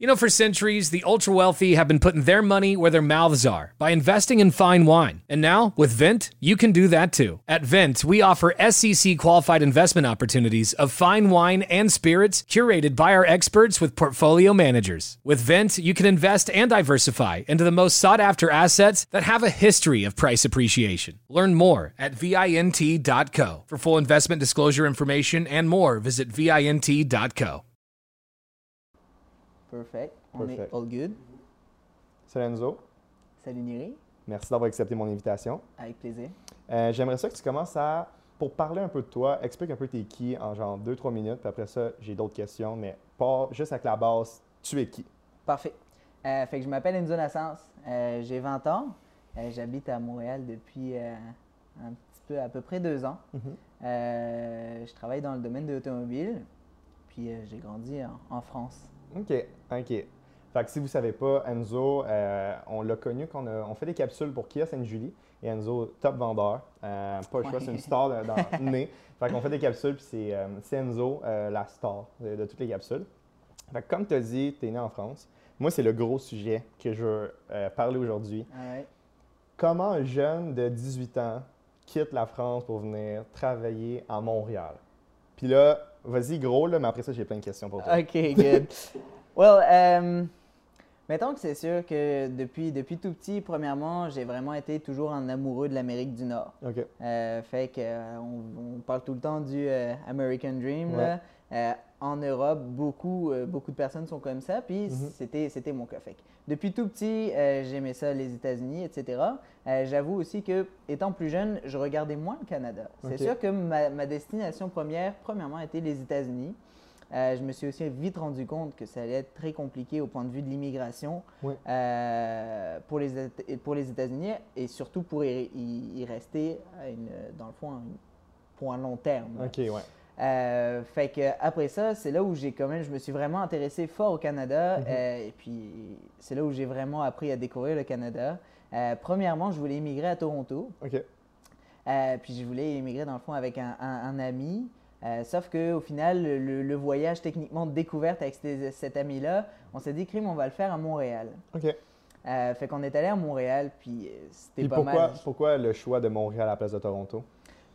You know, for centuries, the ultra wealthy have been putting their money where their mouths are by investing in fine wine. And now, with Vent, you can do that too. At Vent, we offer SEC qualified investment opportunities of fine wine and spirits curated by our experts with portfolio managers. With Vent, you can invest and diversify into the most sought after assets that have a history of price appreciation. Learn more at VINT.co. For full investment disclosure information and more, visit VINT.co. Perfect. On Perfect. est all good. Salut Enzo, Salut Niri. merci d'avoir accepté mon invitation. Avec plaisir. Euh, J'aimerais ça que tu commences à, pour parler un peu de toi, explique un peu t'es qui en genre 2-3 minutes, puis après ça, j'ai d'autres questions, mais pas juste avec la base, tu es qui? Parfait. Euh, fait que je m'appelle Enzo Nassance. Euh, J'ai 20 ans. J'habite à Montréal depuis un petit peu, à peu près deux ans. Euh, je travaille dans le domaine de l'automobile. Puis j'ai grandi en, en France. OK, OK. Fait que si vous ne savez pas, Enzo, euh, on l'a connu qu'on a- on fait des capsules pour Kia Sainte-Julie. Et Enzo, top vendeur. Euh, pas le choix, Ouais. c'est une star dans le nez. Fait qu'on fait des capsules, puis c'est euh, c'est Enzo, euh, la star de, de toutes les capsules. Fait que comme tu as dit, tu es né en France. Moi, c'est le gros sujet que je veux parler aujourd'hui. Ouais. Comment un jeune de 18 ans quitte la France pour venir travailler à Montréal? Puis là, vas-y gros, là, mais après ça, j'ai plein de questions pour toi. OK, good. well, euh, mettons que c'est sûr que depuis, depuis tout petit, premièrement, j'ai vraiment été toujours un amoureux de l'Amérique du Nord. OK. Euh, fait que, euh, on, parle tout le temps du euh, American Dream. là. En Europe, beaucoup, euh, beaucoup de personnes sont comme ça, puis Mhm. c'était, c'était mon cas. Fait depuis tout petit, euh, j'aimais ça, les États-Unis, etc. Euh, j'avoue aussi que, étant plus jeune, je regardais moins le Canada. C'est sûr que ma, ma destination première, premièrement, était les États-Unis. Je me suis aussi vite rendu compte que ça allait être très compliqué au point de vue de l'immigration pour les, pour les États-Unis et surtout pour y, y- y rester une- dans le fond à une- pour un long terme. OK, ouais. Euh, fait que après ça, c'est là où j'ai quand même, je me suis vraiment intéressé fort au Canada. Mhm. euh, et puis c'est là où j'ai vraiment appris à découvrir le Canada. Euh, premièrement, je voulais immigrer à Toronto. OK. Euh, puis je voulais immigrer dans le fond avec un, un- un ami. Sauf qu'au final, le, voyage techniquement de découverte avec cet, cet ami-là, on s'est dit, crime, on va le faire à Montréal. OK. Euh, fait qu'on est allé à Montréal, puis c'était pas pourquoi, mal. pourquoi le choix de Montréal à la place de Toronto?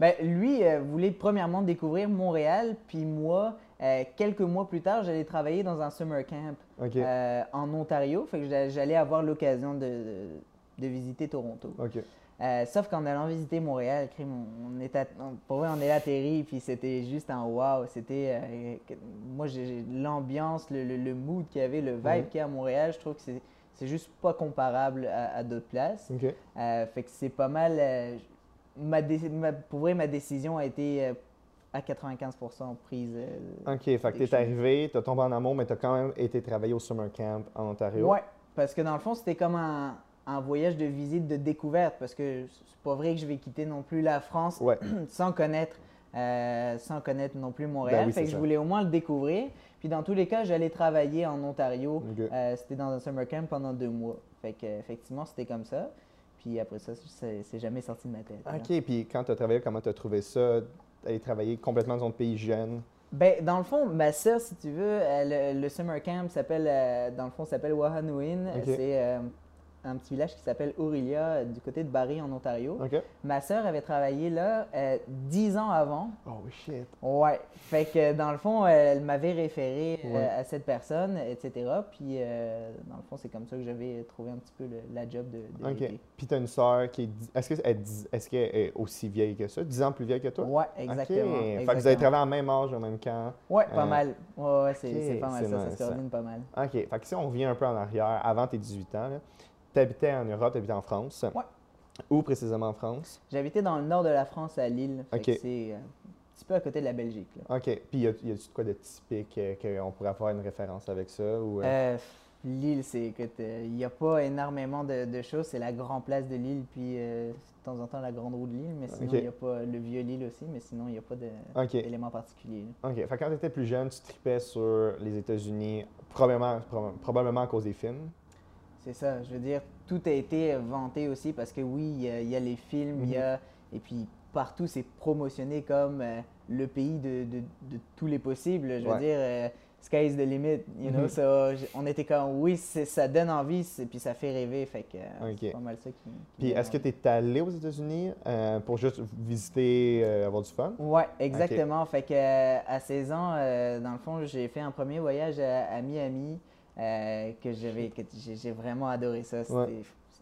Ben, lui euh, voulait premièrement découvrir Montréal, puis moi, euh, quelques mois plus tard, j'allais travailler dans un summer camp euh, en Ontario. Fait que j'a- j'allais avoir l'occasion de, de- de visiter Toronto. Sauf qu'en allant visiter Montréal, on, est on- pour vrai, on est atterri, puis c'était juste un wow. C'était, moi, j'ai l'ambiance, le, le- le mood qu'il y avait, le vibe qu'il y a à Montréal, je trouve que c'est c'est juste pas comparable à, à d'autres places. Fait que c'est pas mal. Ma, pour vrai, ma décision a été euh, à 95% prise. euh, OK. Fait que t'es arrivé, t'as tombé en amour, mais t'as quand même été travailler au summer camp en Ontario. Ouais, parce que dans le fond, c'était comme un, un voyage de visite, de découverte, parce que c'est pas vrai que je vais quitter non plus la France Ouais. sans connaître, euh, sans connaître non plus Montréal. Ben oui, fait que je voulais au moins le découvrir. Puis dans tous les cas, j'allais travailler en Ontario. Euh, c'était dans un summer camp pendant deux mois. Fait que effectivement, c'était comme ça. Puis après ça, c'est jamais sorti de ma tête. là. OK. Puis quand t'as travaillé, comment t'as trouvé ça? D'aller travailler complètement dans un pays jeune? Ben, dans le fond, ma sœur, si tu veux, le, le summer camp s'appelle, euh, dans le fond, s'appelle Wahanuin. Ok. C'est euh, un petit village qui s'appelle Aurelia, euh, du côté de Barrie, en Ontario. Ma sœur avait travaillé là euh, dix ans avant. Oh shit. Ouais. Fait que dans le fond, elle m'avait référé euh, à cette personne, etc. Puis euh, dans le fond, c'est comme ça que j'avais trouvé un petit peu le- la job de, de. Puis t'as une sœur qui est. Est-ce qu'elle est, qu'elle est aussi vieille que ça? 10 ans plus vieille que toi? Ouais, OK. exactement. Fait que vous avez exactement. travaillé en même âge, en même camp. Ouais, pas Euh, mal. Ouais, ouais, c'est pas mal ça, ça se coordonne pas mal. OK. Fait que si on revient un peu en arrière, avant tes 18 ans, tu habitais en Europe, tu habitais en France. Ouais. Où précisément en France? J'habitais dans le nord de la France, à Lille. C'est euh, un petit peu à côté de la Belgique. là. OK. Puis y a-tu de quoi de typique euh, qu'on pourrait faire une référence avec ça? Ou, euh, Euh, Lille, c'est que il n'y a pas énormément de, de choses. C'est la grande place de Lille, puis de temps en temps la grande roue de Lille, mais sinon il n'y a pas le vieux Lille aussi, mais sinon il n'y a pas d'éléments particuliers. là. OK. Fait que quand tu étais plus jeune, tu tripais sur les États-Unis, probablement, proba- probablement à cause des films. C'est ça. Je veux dire, tout a été vanté aussi parce que oui, il y a, il y a les films, il y a et puis partout c'est promotionné comme euh, le pays de, de- de tous les possibles. Je veux Ouais. dire, euh, sky is the limit. You know, Mhm. so, j- on était comme oui, c'est- ça donne envie, puis ça fait rêver. Fait que euh, c'est pas mal ça qui. qui Puis est-ce que tu es allé aux États-Unis euh, pour juste visiter, avoir du fun? Ouais, exactement. Fait que à 16 ans, dans le fond, j'ai fait un premier voyage à, à Miami euh, que j'avais, que j'ai vraiment adoré ça. C'était Ouais.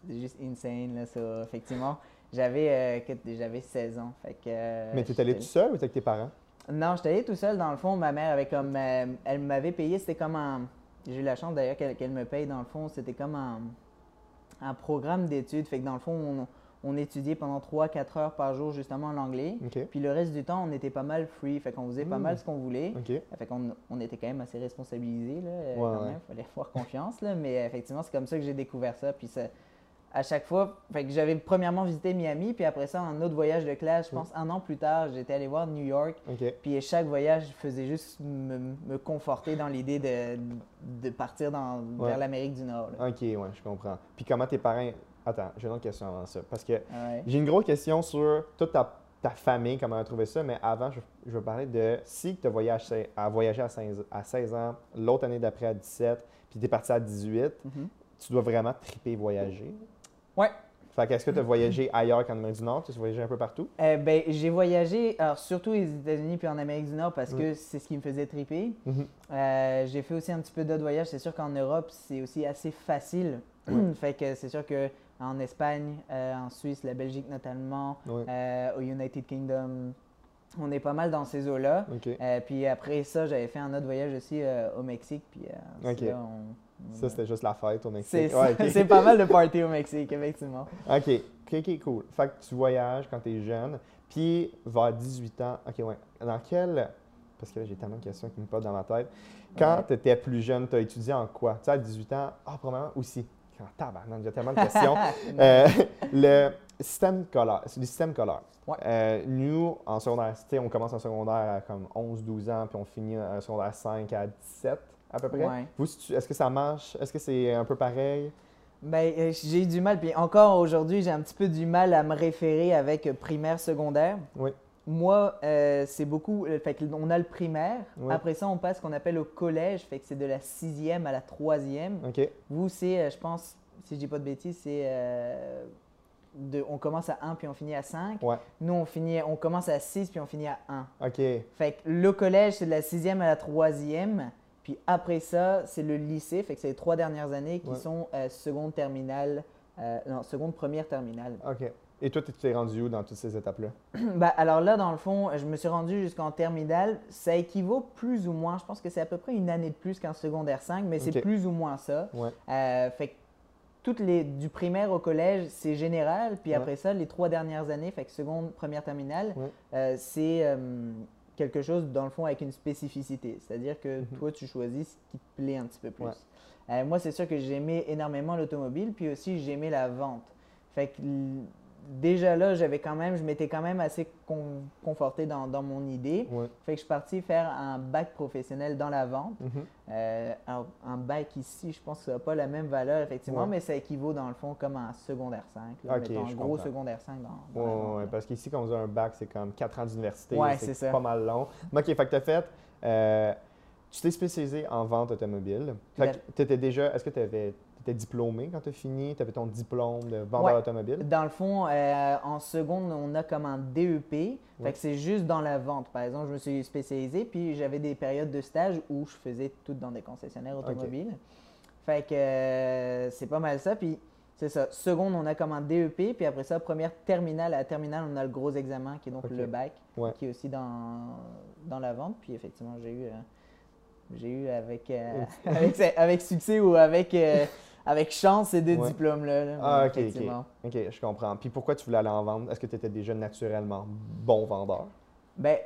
juste insane là, ça. Effectivement, j'avais euh, j'avais 16 ans. Fait que. euh, Mais tu es allé tout seul ou t'es avec tes parents? Non, j'étais allé tout seul. Dans le fond, ma mère avait comme, euh, elle m'avait payé. C'était comme un. J'ai eu la chance d'ailleurs qu'elle qu'elle me paye. Dans le fond, c'était comme un, un programme d'études. Fait que dans le fond, on, on étudiait pendant 3-4 heures par jour justement l'anglais. Puis le reste du temps, on était pas mal free, fait qu'on faisait pas Mm. mal ce qu'on voulait. Fait qu'on on était quand même assez responsabilisés, là, Ouais, ouais. Fallait avoir confiance, là. Mais effectivement, c'est comme ça que j'ai découvert ça. Puis ça, à chaque fois, fait que j'avais premièrement visité Miami, puis après ça, un autre voyage de classe, je pense un an plus tard, j'étais allé voir New York. OK. Puis chaque voyage faisait juste me, me conforter dans l'idée de, de partir dans, Ouais. vers l'Amérique du Nord. là. OK, ouais, je comprends. Puis comment tes parents. Attends, j'ai une autre question avant ça. Parce que Ouais. j'ai une grosse question sur toute ta, ta famille, comment elle a trouvé ça. Mais avant, je, je veux parler de si tu as voyagé à, voyagé à 16, à 16 ans, l'autre année d'après à 17, puis tu es parti à 18, Mhm. tu dois vraiment triper voyager? Ouais. Fait que est-ce que tu as voyagé ailleurs qu'en Amérique du Nord? Tu as voyagé un peu partout? Euh, ben, j'ai voyagé, alors surtout aux États-Unis puis en Amérique du Nord parce que c'est ce qui me faisait triper. Mhm. Euh, j'ai fait aussi un petit peu d'autres voyages. C'est sûr qu'en Europe, c'est aussi assez facile. fait que c'est sûr que en Espagne, euh, en Suisse, la Belgique notamment, Ouais. euh, au United Kingdom, on est pas mal dans ces eaux-là. Euh, puis après ça, j'avais fait un autre voyage aussi au Mexique. Puis là, on- Ça, c'était juste la fête au c'est Mexique. Ouais, c'est pas mal de party au Mexique, effectivement. OK, OK, cool. Fait que tu voyages quand tu es jeune, puis vers 18 ans, OK, ouais. Dans quel. Parce que là, j'ai tellement de questions qui me passent dans ma tête. Quand tu étais plus jeune, tu as étudié en quoi? Tu sais, à 18 ans, ah, probablement aussi. Quand tabarnak, j'ai tellement de questions. Euh, le système scolaire. C'est le système scolaire. Ouais. Euh, nous, en secondaire, on commence en secondaire à comme 11-12 ans, puis on finit en secondaire 5 à 17 à peu près. Ouais. Vous, est-ce que ça marche? Est-ce que c'est un peu pareil? Ben, euh, j'ai eu du mal. Puis encore aujourd'hui, j'ai un petit peu du mal à me référer avec primaire, secondaire. Oui. Moi, euh, c'est beaucoup. euh, Fait on a le primaire. Après ça, on passe ce qu'on appelle au collège. Fait que c'est de la sixième à la troisième. Vous, c'est, euh, je pense, si je dis pas de bêtises, c'est. euh, de, on commence à 1 puis on finit à 5. Ouais. Nous, on, finit, on commence à 6 puis on finit à 1. OK. Fait que le collège, c'est de la sixième à la troisième. Puis après ça, c'est le lycée. Fait que c'est les trois dernières années qui Ouais. sont euh, seconde terminale. non, seconde première terminale. OK. Et toi, tu t'es rendu où dans toutes ces étapes-là? Ben, alors là, dans le fond, je me suis rendu jusqu'en terminale. Ça équivaut plus ou moins, je pense que c'est à peu près une année de plus qu'en secondaire 5, mais c'est plus ou moins ça. Ouais. Euh, fait que toutes les, du primaire au collège, c'est général. Puis Ouais. après ça, les trois dernières années, fait que seconde, première terminale, Ouais. euh, c'est euh, quelque chose, dans le fond, avec une spécificité. C'est-à-dire que toi, tu choisis ce qui te plaît un petit peu plus. Mhm. Moi, c'est sûr que j'aimais énormément l'automobile, puis aussi j'aimais la vente. Fait que déjà là, j'avais quand même, je m'étais quand même assez con- conforté dans, dans mon idée. Ouais. Fait que je suis parti faire un bac professionnel dans la vente. Mhm. Euh, alors, un bac ici, je pense que ça n'a pas la même valeur, effectivement, Ouais. mais ça équivaut dans le fond comme un secondaire 5. là, Ok, mettons, un gros comprends. secondaire 5 dans, dans Ouais, la vente, parce qu'ici, quand on a un bac, c'est comme 4 ans d'université. C'est ça. pas mal long. OK, fait que tu as fait. euh, tu t'es spécialisé en vente automobile. Fait que tu étais déjà. Est-ce que tu étais diplômé quand tu as fini? Tu avais ton diplôme de vendeur Ouais. automobile? Dans le fond, euh, en seconde, on a comme un DEP. Fait que c'est juste dans la vente. Par exemple, je me suis spécialisé, puis j'avais des périodes de stage où je faisais tout dans des concessionnaires automobiles. Fait que euh, c'est pas mal ça. Puis c'est ça. Seconde, on a comme un DEP, puis après ça, première terminale. À la terminale, on a le gros examen qui est donc le bac, Ouais. qui est aussi dans, dans la vente. Puis effectivement, j'ai eu, euh, j'ai eu avec, euh, avec, avec succès ou avec, euh, avec chance ces deux Ouais. diplômes-là. là, Ah, ok, effectivement. ok. Ok, je comprends. Puis pourquoi tu voulais aller en vente? Est-ce que tu étais déjà naturellement bon vendeur? Ben,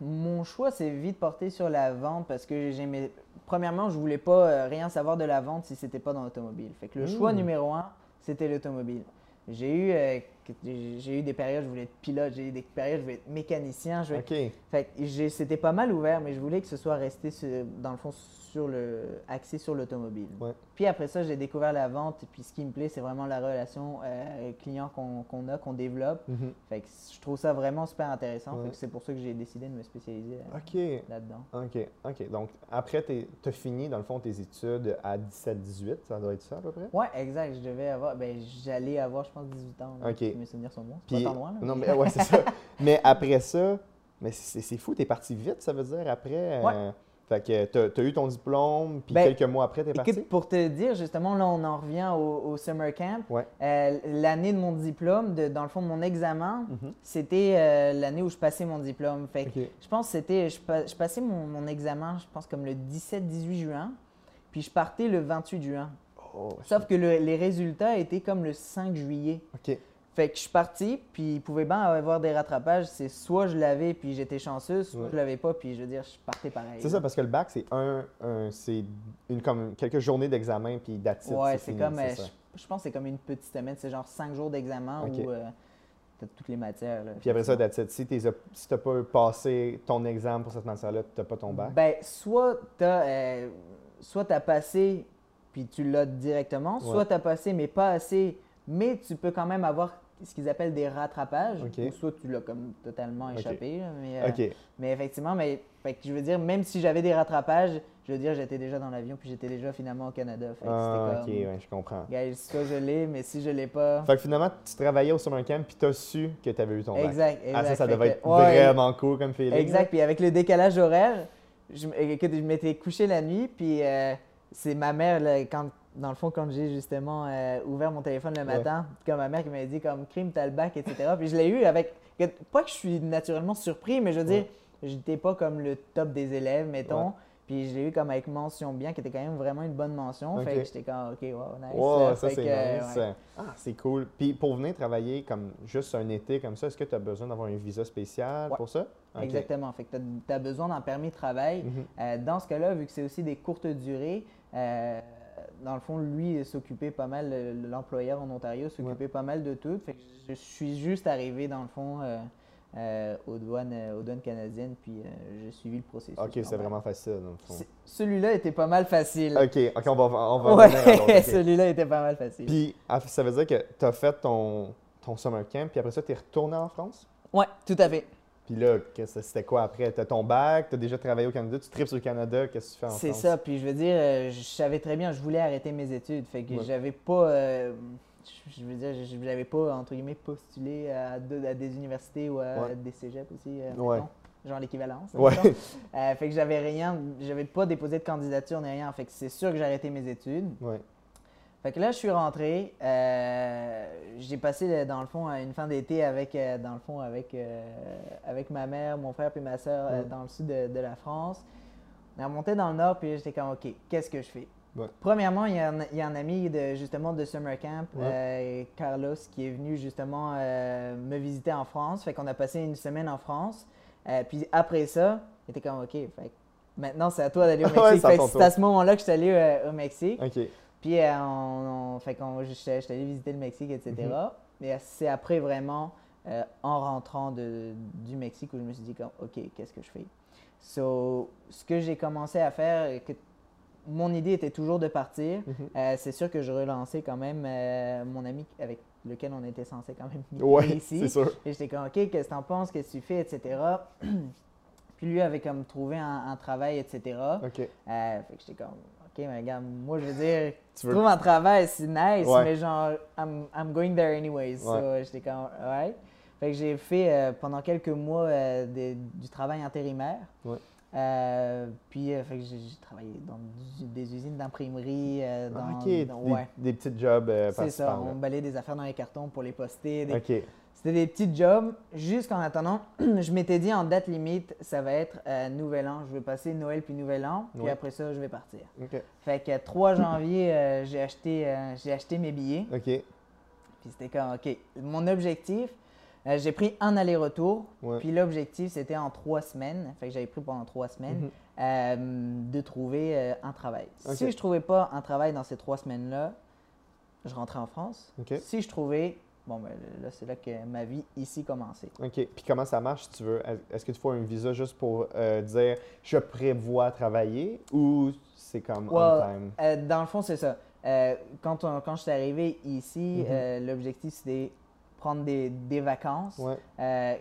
mon choix s'est vite porté sur la vente parce que j'aimais. Premièrement, je voulais pas euh, rien savoir de la vente si c'était pas dans l'automobile. Fait que le choix Mmh. numéro un, c'était l'automobile. J'ai eu, euh, j'ai eu des périodes où je voulais être pilote, j'ai eu des périodes où je voulais être mécanicien. Je voulais- OK. Fait c'était pas mal ouvert, mais je voulais que ce soit resté sur- dans le fond sur le axé sur l'automobile. Ouais. Puis après ça, j'ai découvert la vente. Et puis ce qui me plaît, c'est vraiment la relation euh, client qu'on a, qu'on développe. Mhm. Fait que je trouve ça vraiment super intéressant. Ouais. C'est pour ça que j'ai décidé de me spécialiser euh, là-dedans. OK. OK. Donc, après, tu as fini, dans le fond, tes études à 17-18. Ça doit être ça, à peu près? Ouais, exact. Je devais avoir, ben j'allais avoir, je pense, 18 ans. là, Ok. Mes souvenirs sont bons. C'est Puis, pas tant loin. Là, non, mais- ouais, c'est ça. Mais après ça, mais c'est c'est fou, t'es parti vite, ça veut dire, après. Ouais. euh, fait que t'as as eu ton diplôme, puis Ben, quelques mois après, t'es parti? Pour te dire, justement, là, on en revient au, au summer camp. Ouais. Euh, l'année de mon diplôme, de, dans le fond, mon examen, Mhm. c'était euh, l'année où je passais mon diplôme. Fait que je pense que c'était, je, je passais mon, mon examen, je pense, comme le 17-18 juin, puis je partais le 28 juin. Oh, Sauf que le- les résultats étaient comme le 5 juillet. OK. Fait que je suis parti, puis il pouvait bien avoir des rattrapages. C'est soit je l'avais, puis j'étais chanceux, soit Ouais. je l'avais pas, puis je veux dire, je partais pareil. C'est ça, parce que le bac, c'est un, un- c'est une, comme quelques journées d'examen, puis d'attitude. Ouais, c'est comme, euh, je, je pense que c'est comme une petite semaine, c'est genre cinq jours d'examen où euh, t'as toutes les matières. là. Puis après ça, it. Si tu si t'as pas passé ton examen pour cette matière-là, t'as pas ton bac. Ben, soit t'as euh, soit t'as passé, puis tu l'as directement, Ouais. soit t'as passé, mais pas assez, mais tu peux quand même avoir ce qu'ils appellent des rattrapages, ou soit tu l'as comme totalement échappé. Mais, euh, mais effectivement, mais, fait que je veux dire, même si j'avais des rattrapages, je veux dire, j'étais déjà dans l'avion, puis j'étais déjà finalement au Canada. Fait que Ah, OK, ouais, je comprends. guys, soit je l'ai, mais si je l'ai pas... Fait que finalement, tu travaillais au summer camp, puis t'as su que t'avais eu ton bac. Exact, Ah, ça, ça devait que- être ouais, vraiment cool comme feeling. Exact. Puis avec le décalage horaire, je, je m'étais couché la nuit, puis euh, c'est ma mère, là, quand, dans le fond, quand j'ai justement euh, ouvert mon téléphone le Ouais. matin, comme ma mère qui m'avait dit comme crime, t'as le bac, etc. puis je l'ai eu avec. Pas que je suis naturellement surpris, mais je veux dire, j'étais pas comme le top des élèves, mettons. Ouais. Puis je l'ai eu comme avec mention bien, qui était quand même vraiment une bonne mention. Fait que j'étais comme, ok, wow, nice. Wow, ça c'est euh, nice. ouais. Ah, c'est cool. Puis pour venir travailler comme juste un été comme ça, est-ce que tu as besoin d'avoir un visa spécial Ouais. pour ça? Exactement. Fait que tu as, besoin d'un permis de travail. Mhm. Euh, dans ce cas-là, vu que c'est aussi des courtes durées, euh, dans le fond, lui s'occupait pas mal, le- l'employeur en Ontario s'occupait pas mal de tout. Fait que je suis juste arrivé, dans le fond, euh, euh, aux, douanes, euh, aux douanes canadiennes, puis euh, j'ai suivi le processus. Ok, c'est vraiment facile dans le fond. Celui-là était pas mal facile. Ok, ok, on va, on va Ouais, celui-là était pas mal facile. Puis ah, ça veut dire que tu as fait ton, ton summer camp, puis après ça, tu es retourné en France? Ouais, tout à fait. Puis là, c'était quoi après? Tu as ton bac, tu as déjà travaillé au Canada, tu tripes sur le Canada, qu'est-ce que tu fais en C'est ça, puis je veux dire, euh, je savais très bien, je voulais arrêter mes études, fait que Ouais. j'avais pas, euh, je veux dire, j'avais pas, entre guillemets, postulé à, de- à des universités ou à Ouais. des cégeps aussi, euh, Ouais. genre l'équivalence. Euh, fait que j'avais rien, j'avais pas déposé de candidature ni rien, fait que c'est sûr que j'ai arrêté mes études. Fait que là, je suis rentré. euh, j'ai passé, le- dans le fond, euh, une fin d'été avec, euh, dans le fond, avec, euh, avec ma mère, mon frère et ma soeur euh, Ouais. dans le sud de, de la France. On est remonté dans le nord, puis j'étais comme, OK, qu'est-ce que je fais? Ouais. Premièrement, il y, a un, il y a un ami de, justement de Summer Camp, Ouais. euh, Carlos, qui est venu justement euh, me visiter en France. Fait qu'on a passé une semaine en France. Euh, puis après ça, il était comme, OK, fait maintenant c'est à toi d'aller au Mexique. c'est à Fait que ton c'est tour. à ce moment-là que je suis allé euh, au Mexique. Puis euh, on, on- fait qu'on, j'étais j'étais allé visiter le Mexique, etc. Mhm. Mais c'est après vraiment, euh, en rentrant de- du Mexique, où je me suis dit, comme, OK, qu'est-ce que je fais? So, ce que j'ai commencé à faire, que mon idée était toujours de partir. Mhm. Euh, c'est sûr que je relançais quand même euh, mon ami avec lequel on était censé quand même venir Ouais, ici. sûr. Et j'étais comme, OK, qu'est-ce que t'en penses, qu'est-ce que tu fais, etc. Puis lui avait comme trouvé un, un travail, etc. OK. Euh, fait que j'étais comme, mais regarde, moi, je veux dire, Tu veux- trouves un travail, c'est nice, Ouais. mais genre, I'm, I'm going there anyways. So, j'étais comme, ouais. Fait que j'ai fait euh, pendant quelques mois euh, des- du travail intérimaire. Ouais. Euh, puis, fait que j'ai travaillé dans des usines d'imprimerie. dans, Ah, dans- des, ouais. des petits jobs C'est ça, on balayait des affaires dans les cartons pour les poster. des-. C'était des petits jobs. Jusqu'en attendant, je m'étais dit en date limite, ça va être euh, Nouvel An. Je vais passer Noël puis Nouvel An. Puis Ouais. après ça, je vais partir. Fait que 3 janvier, euh, j'ai acheté, euh, j'ai acheté mes billets. OK. Puis c'était comme, OK, mon objectif, j'ai pris un aller-retour, Ouais. puis l'objectif c'était en trois semaines, fait que j'avais pris pendant trois semaines, Mhm. de trouver un travail. Si je trouvais pas un travail dans ces trois semaines-là, je rentrais en France. Si je trouvais, bon ben là c'est là que ma vie ici commençait. OK. Puis comment ça marche si tu veux? Est-ce que tu faut un visa juste pour euh, dire je prévois travailler ou c'est comme on time? euh, dans le fond, c'est ça. Euh, quand, on- quand je suis arrivé ici, Mhm. l'objectif c'était prendre des, des vacances. Ouais.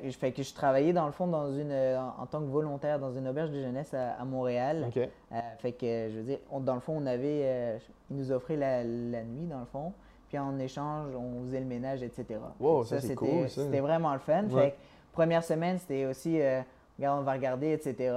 Je fais que je travaillais dans le fond dans une, en, en tant que volontaire dans une auberge de jeunesse à, à Montréal. OK. Euh, fait que je veux dire, on- dans le fond, on avait, ils nous offraient la, la nuit dans le fond, puis en échange, on faisait le ménage, etc. Wow, ça, c'est c'était- cool, ça. C'était vraiment le fun. Ouais. Fait que première semaine, c'était aussi, euh, regarde, on va regarder, etc.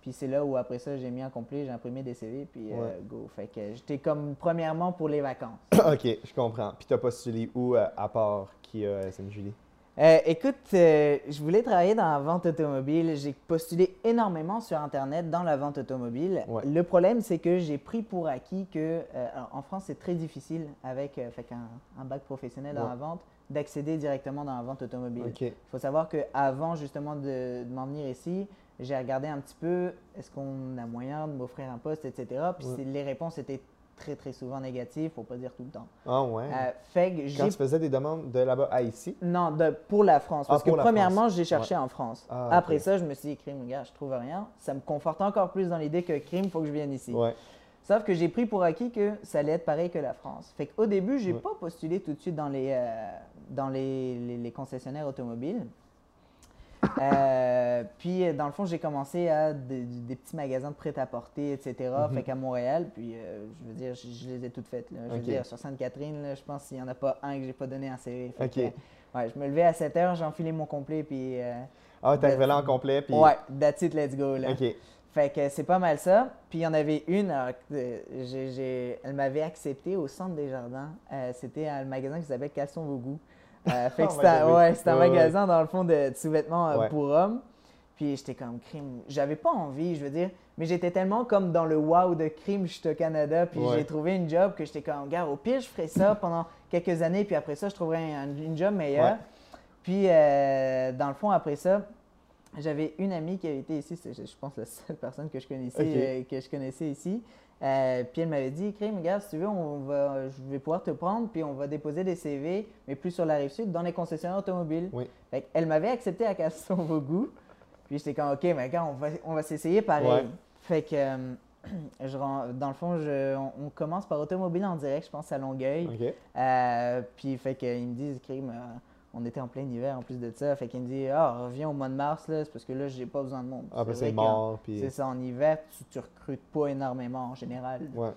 Puis c'est là où après ça, j'ai mis en complet, j'ai imprimé des CV, puis euh, go. Fait que j'étais comme premièrement pour les vacances. OK, je comprends. Puis t'as postulé où euh, à part qui a Sainte-Julie? Euh, écoute, euh, je voulais travailler dans la vente automobile. J'ai postulé énormément sur Internet dans la vente automobile. Ouais. Le problème, c'est que j'ai pris pour acquis que, euh, alors, en France, c'est très difficile avec un bac professionnel dans Ouais. la vente d'accéder directement dans la vente automobile. Il faut savoir qu'avant justement de, de m'en venir ici, j'ai regardé un petit peu est-ce qu'on a moyen de m'offrir un poste, etc. Puis Ouais. les réponses étaient très très souvent négatives, faut pas dire tout le temps. Ah ouais. Euh, fait que Quand tu faisais des demandes de là-bas à ici? non, de- pour la France. Ah, Parce que premièrement, j'ai cherché en France. Ah, Après ça, je me suis dit, crime, gars, je trouve rien. Ça me conforte encore plus dans l'idée que crime, il faut que je vienne ici. Ouais. Sauf que j'ai pris pour acquis que ça allait être pareil que la France. Fait qu'au début, j'ai Ouais. pas postulé tout de suite dans les, euh, dans les, les- les concessionnaires automobiles. Euh, puis, dans le fond, j'ai commencé à des, des petits magasins de prêt-à-porter, etc. Mhm. Fait qu'à Montréal, puis euh, je veux dire, je, je les ai toutes faites. là. Je veux dire, sur Sainte-Catherine, je pense qu'il n'y en a pas un que j'ai pas donné un CV. Fait que, ouais, je me levais à 7 heures, j'enfilais mon complet, puis. euh, Ah, t'arrivais là en complet, puis... Ouais, that's it, let's go. Là. OK. Fait que c'est pas mal ça. Puis il y en avait une, alors, euh, j'ai- elle m'avait accepté au centre des jardins. Euh, c'était un magasin qui s'appelle Caleçon Vos goûts. Euh, fait que Oh c'était un, ouais, un magasin dans le fond de, de sous-vêtements euh, Ouais. pour hommes. Puis j'étais comme crime. J'avais pas envie, je veux dire. Mais j'étais tellement comme dans le wow de crime, je suis au Canada. Puis Ouais. j'ai trouvé une job que j'étais comme, gars, au pire, je ferais ça pendant quelques années. Puis après ça, je trouverais un- une job meilleure. Puis euh, dans le fond, après ça, j'avais une amie qui avait été ici, c'est, je pense la seule personne que je connaissais, euh, que je connaissais ici. Euh, puis elle m'avait dit, Crime, regarde, si tu veux, on va, je vais pouvoir te prendre, puis on va déposer des CV, mais plus sur la rive sud, dans les concessionnaires automobiles. Oui. Fait elle m'avait accepté à Casson vos goûts. Puis j'étais comme, OK, mais regarde, on va, on va s'essayer pareil. Ouais. Fait que, euh, je, dans le fond, je- on, on commence par automobile en direct, je pense, à Longueuil. Euh, puis fait qu'ils me disent, crime, on était en plein hiver en plus de ça. Fait qu'il me dit, ah, reviens au mois de mars, là, c'est parce que là, j'ai pas besoin de monde. Ah, ben c'est mort, puis... C'est ça, en hiver, tu, tu recrutes pas énormément en général. Ouais.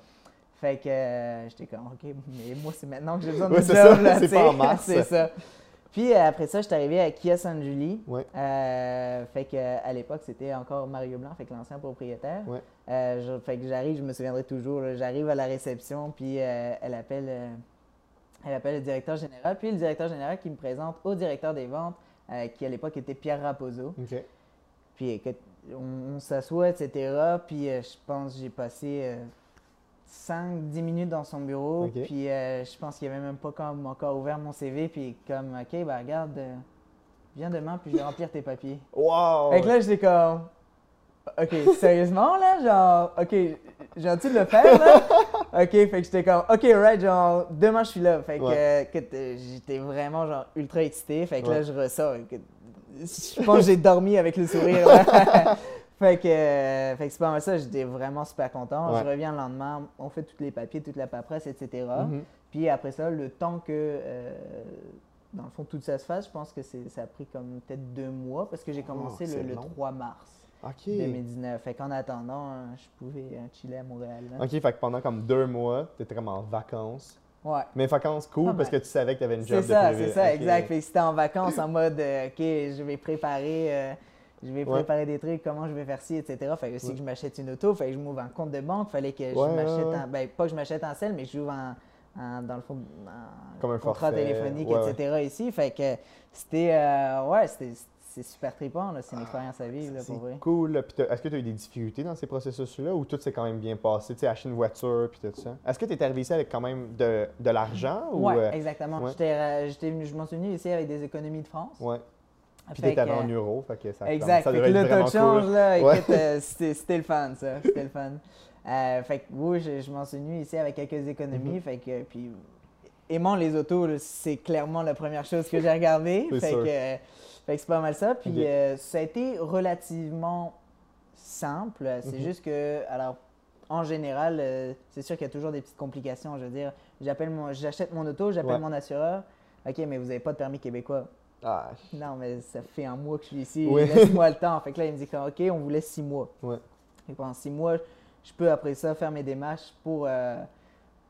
Fait que euh, j'étais comme, OK, mais moi, c'est maintenant que j'ai besoin de Ouais, job, c'est pas en mars. c'est ça. Puis euh, après ça, je suis arrivé à Kia San Julie. Ouais. Euh, fait que à l'époque, c'était encore Mario Blanc, fait que l'ancien propriétaire. Ouais. Je- fait que j'arrive, je me souviendrai toujours, j'arrive à la réception, puis elle appelle elle appelle le directeur général, puis le directeur général qui me présente au directeur des ventes, euh, qui à l'époque était Pierre Raposo. Puis écoute, on, on s'assoit, etc. Puis euh, je pense que j'ai passé 5-10 minutes dans son bureau. Puis euh, je pense qu'il avait même pas comme encore ouvert mon CV. Puis comme, OK, ben regarde, euh, viens demain, puis je vais remplir tes papiers. Wow! Fait que là, j'étais comme, OK, sérieusement, là? Genre, OK, j'ai-tu de le faire, là? OK, fait que j'étais comme, OK, right, genre, demain, je suis là. Fait que, Ouais. euh, j'étais vraiment, genre, ultra excité. Fait que là, je ressors. je pense que j'ai dormi avec le sourire, fait que, euh, fait que c'est pas mal ça, j'étais vraiment super content. Ouais. Je reviens le lendemain, on fait tous les papiers, toute la paperasse, etc. Mhm. Puis après ça, le temps que, euh, dans le fond, tout ça se fasse, je pense que ça a pris comme peut-être deux mois parce que j'ai commencé c'est le, le long. 3 mars OK. 2019. Fait qu'en attendant, euh, je pouvais euh, chiller à Montréal. là. OK, fait que pendant comme deux mois, t'étais comme en vacances. Ouais. Mais vacances cool Ah, parce que tu savais que t'avais une job C'est de ça, prévu. c'est ça, OK. exact. Fait que c'était en vacances en mode, euh, OK, je vais préparer. euh, je vais Ouais. préparer des trucs, comment je vais faire ci, etc. Fait que aussi Ouais. que je m'achète une auto, fait que je m'ouvre un compte de banque, fallait que je Ouais, m'achète un. Ben, pas que je m'achète un sel, mais que j'ouvre un, un- dans le fond, un Comme un contrat forfait, téléphonique, etc. ici. Fait que c'était. euh, ouais, c'était c'est super trippant, c'est une expérience à vivre, là, pour vrai. cool. Est-ce que tu as eu des difficultés dans ces processus-là ou tout s'est quand même bien passé? Tu sais, acheter une voiture puis tout ça. Est-ce que tu es arrivé ici avec quand même de, de l'argent? ou Ouais, euh, exactement. ouais? J'étais, euh, je m'en suis venu ici avec des économies de France. Ouais. Puis t'étais en euros, fait que ça Exact. ça Fait que être le taux change, cool. là, Ouais. euh, c'était, c'était le fun, ça. C'était le fun. Euh, fait que oui, je, je m'en suis venu ici avec quelques économies. Mm-hmm. Fait que, puis, aimant les autos, c'est clairement la première chose que j'ai regardée. Fait, sûr. que, fait que c'est pas mal ça. Puis euh, ça a été relativement simple. C'est Mhm. juste que, alors, en général, euh, c'est sûr qu'il y a toujours des petites complications. Je veux dire, j'appelle mon, j'achète mon auto, j'appelle Ouais. mon assureur. OK, mais vous n'avez pas de permis québécois. Ah, Non, mais ça fait un mois que je suis ici. Oui. Laisse-moi le temps. Fait que là, il me dit que, OK, on vous laisse six mois. ouais. Et pendant six mois, je peux après ça faire mes démarches pour, euh,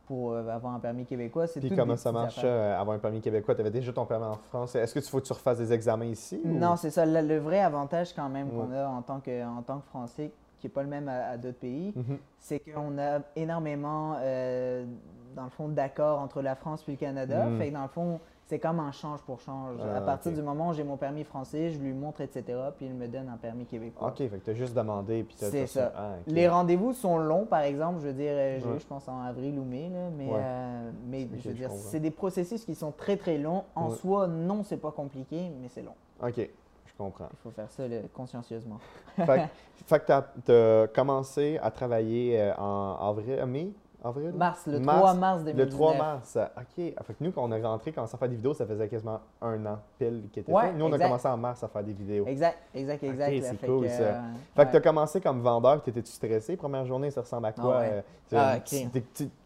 pour euh, avoir un permis québécois. C'est Puis comment ça marche, euh, avoir un permis québécois? Tu avais déjà ton permis en France. Est-ce que tu faut que tu refasses des examens ici? ou- Non, c'est ça. Le, le vrai avantage quand même qu'on Ouais. a en tant que, en tant que Français, qui n'est pas le même à, à d'autres pays, Mhm. c'est qu'on a énormément, euh, dans le fond, d'accords entre la France et le Canada. Mm. Fait que dans le fond, c'est comme un change pour change. Ah, à partir du moment où j'ai mon permis français, je lui montre, etc., puis il me donne un permis québécois. OK, fait que tu as juste demandé. puis C'est ça. Ah. Les rendez-vous sont longs, par exemple. Je veux dire, euh, j'ai Ouais. eu, je pense, en avril ou mai, là, mais, Ouais. euh, mais je veux dire, c'est des processus qui sont très, très longs. En Ouais. soi, non, c'est pas compliqué, mais c'est long. OK, je comprends. Il faut faire ça là, consciencieusement. fait fait que tu as, commencé à travailler euh, en avril, mai? Avril? Mars, le Mars, 3 mars 2019. Le 3 mars. OK. Ah, Fait que nous, quand on est rentré, quand on s'est fait des vidéos, ça faisait quasiment un an pile qui était Ouais, fait. Nous, on a commencé en mars à faire des vidéos. Exact, exact, exact. C'est cool, que, ça. euh, Fait que tu as commencé comme vendeur, tu étais-tu stressé? Première journée, ça ressemble à quoi? Ah ouais. euh, Ah,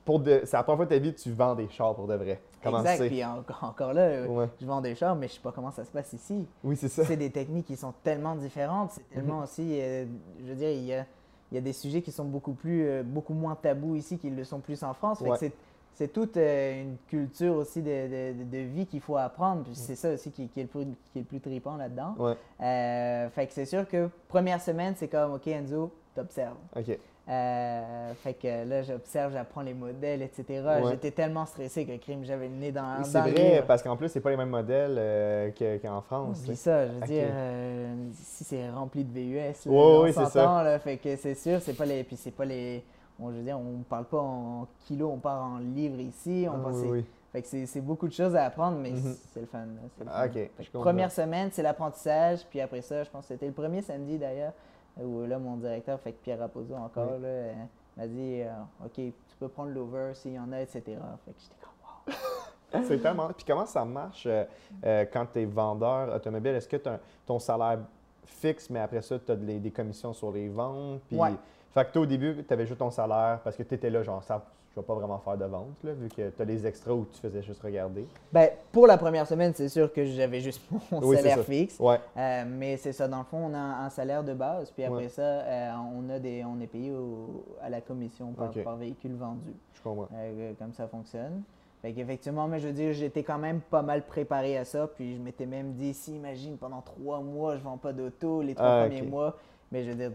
pour de- C'est la première fois de ta vie que tu vends des chars pour de vrai. Comment Exact, puis encore, encore là, euh, je vends des chars, mais je sais pas comment ça se passe ici. Oui, c'est ça. C'est des techniques qui sont tellement différentes. C'est Mhm. tellement aussi, euh, je veux dire, il y a, il y a des sujets qui sont beaucoup plus, euh, beaucoup moins tabous ici qu'ils le sont plus en France. Fait que Ouais. c'est, toute euh, une culture aussi de, de- vie qu'il faut apprendre. Puis c'est ça aussi qui, qui est le plus, qui est le plus trippant là-dedans. Ouais. Euh, fait que c'est sûr que première semaine, c'est comme, OK, Enzo, t'observes. Euh, fait que là, j'observe, j'apprends les modèles, etc. Ouais. J'étais tellement stressé que crime, j'avais le nez dans, Oui, c'est dans le vrai, livre. parce qu'en plus, c'est pas les mêmes modèles euh, que- qu'en France. Sais. ça, je veux dire, euh, ici c'est rempli de VUS. là, on oui, c'est s'entend, là, fait que c'est sûr, c'est pas les. Puis c'est pas les. Bon, je veux dire, on parle pas en kilos, on parle en livres ici. On Ah, pense- oui, c'est- oui. Fait que c'est c'est beaucoup de choses à apprendre, mais Mhm. c'est le fun. là, c'est le Ah, fun. je première semaine, c'est l'apprentissage, puis après ça, je pense que c'était le premier samedi d'ailleurs, où là, mon directeur, fait que Pierre Raposo encore, Oui. là, euh, m'a dit euh, Ok, tu peux prendre l'over s'il y en a, etc. Fait que j'étais comme Wow. C'est tellement. Puis comment ça marche euh, euh, quand tu es vendeur automobile? Est-ce que tu as ton salaire fixe, mais après ça, tu as des, des commissions sur les ventes? Puis... Ouais. Fait que toi, au début, tu avais juste ton salaire parce que tu étais là, genre, ça, je vais pas vraiment faire de vente, là, vu que tu as les extras où tu faisais juste regarder. Ben, pour la première semaine, c'est sûr que j'avais juste mon Oui, salaire fixe. Ouais. Euh, mais c'est ça, dans le fond, on a un salaire de base, puis après Ouais. ça, euh, on, a des, on est payé au- à la commission par, véhicule vendu. Je comprends. Euh, comme ça fonctionne. Fait qu'effectivement, mais je veux dire, j'étais quand même pas mal préparé à ça, puis je m'étais même dit, si, imagine, pendant trois mois, je vends pas d'auto, les trois Ah, premiers mois. Mais je veux dire,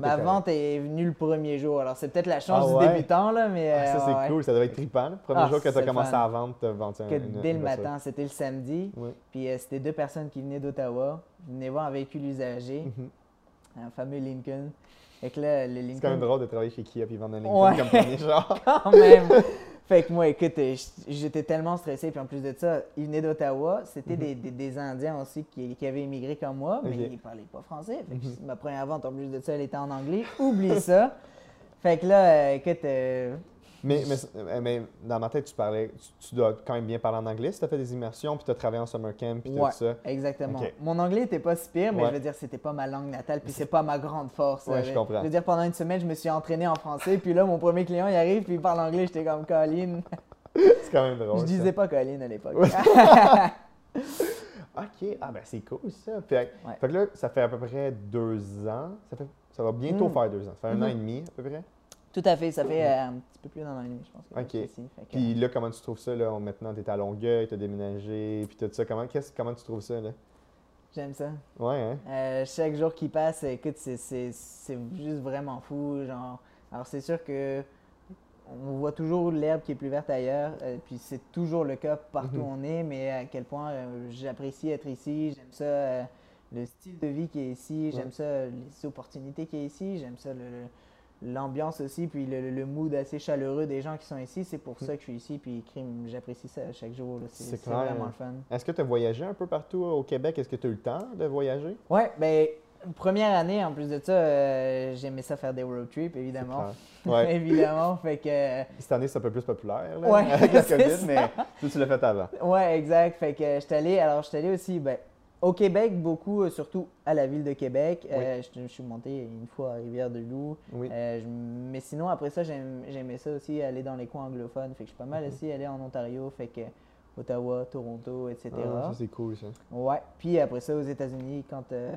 ma correct. vente est venue le premier jour. Alors, c'est peut-être la chance Ah du débutant, là, mais. Ah, ça, c'est ouais. cool. Ça devait être trippant. Le premier Ah, jour que tu c'est as commencé fun. à vendre, tu as vendu un, Que une- dès le voiture. matin, c'était le samedi. Oui. Puis euh, c'était deux personnes qui venaient d'Ottawa, qui venaient voir un véhicule usagé, Mhm. un fameux Lincoln. Fait que là, le C'est Lincoln. quand même drôle de travailler chez Kia puis vendre un Lincoln Ouais. comme premier genre. quand même. Fait que moi, écoute, euh, j'étais tellement stressé. Puis en plus de ça, ils venaient d'Ottawa. C'était des, des- des Indiens aussi qui, qui avaient immigré comme moi, mais Mhm. Ok. ils parlaient pas français. Fait que Mhm. ma première vente, en plus de ça, elle était en anglais. Oublie ça. Fait que là, euh, écoute, euh, Mais, mais, mais dans ma tête, tu parlais, tu, tu dois quand même bien parler en anglais si tu as fait des immersions puis tu as travaillé en summer camp puis ouais, tout ça. exactement. Mon anglais était pas si pire, mais Ouais. je veux dire, c'était pas ma langue natale, puis c'est pas ma grande force. Ouais, Euh, je comprends. Je veux dire, pendant une semaine, je me suis entraîné en français, puis là, mon premier client, il arrive, puis il parle anglais, j'étais comme Colin. C'est quand même drôle. Je ça. disais pas Colin à l'époque. OK, ah ben c'est cool ça. Fait, fait que là, ça fait à peu près deux ans. Ça, fait, ça va bientôt Mm. faire deux ans. Ça fait un an Mhm. et demi à peu près. Tout à fait, ça fait euh, un petit peu plus d'un an et demi, je pense. que OK. je suis ici. Fait que, Puis là, comment tu trouves ça? Là? Maintenant, tu es à Longueuil, tu as déménagé, puis tout ça. Comment, comment tu trouves ça? Là? J'aime ça. Ouais, hein? Euh, chaque jour qui passe, écoute, c'est- c'est c'est juste vraiment fou. Genre, alors c'est sûr que on voit toujours l'herbe qui est plus verte ailleurs, euh, puis c'est toujours le cas partout Mhm. où on est, mais à quel point j'apprécie être ici, j'aime ça. le style de vie qui est ici, j'aime ça, les opportunités qui est ici, j'aime ça, le- le- l'ambiance aussi, puis le, le mood assez chaleureux des gens qui sont ici. C'est pour ça que je suis ici, puis crime, j'apprécie ça chaque jour. C'est vraiment le fun. Est-ce que tu as voyagé un peu partout au Québec? Est-ce que tu as eu le temps de voyager? Ouais, ben, première année, en plus de ça, euh, j'aimais ça faire des road trips, évidemment. Ouais. évidemment, fait que. euh, Cette année, c'est un peu plus populaire là, Ouais, avec la COVID, ça. mais toi, tu l'as fait avant. Ouais, exact. Fait que j'étais allé, alors j'étais allé aussi ben, au Québec, beaucoup, euh, surtout à la ville de Québec. Euh, je, je suis monté une fois à Rivière-de-Loup. Oui. Euh, je- mais sinon, après ça, j'aimais ça aussi, aller dans les coins anglophones. Fait que je suis pas Mhm. mal aussi allé en Ontario, fait que Ottawa, Toronto, etc. Ah, ça, c'est cool, ça. ouais. Puis après ça, aux États-Unis, quand, euh,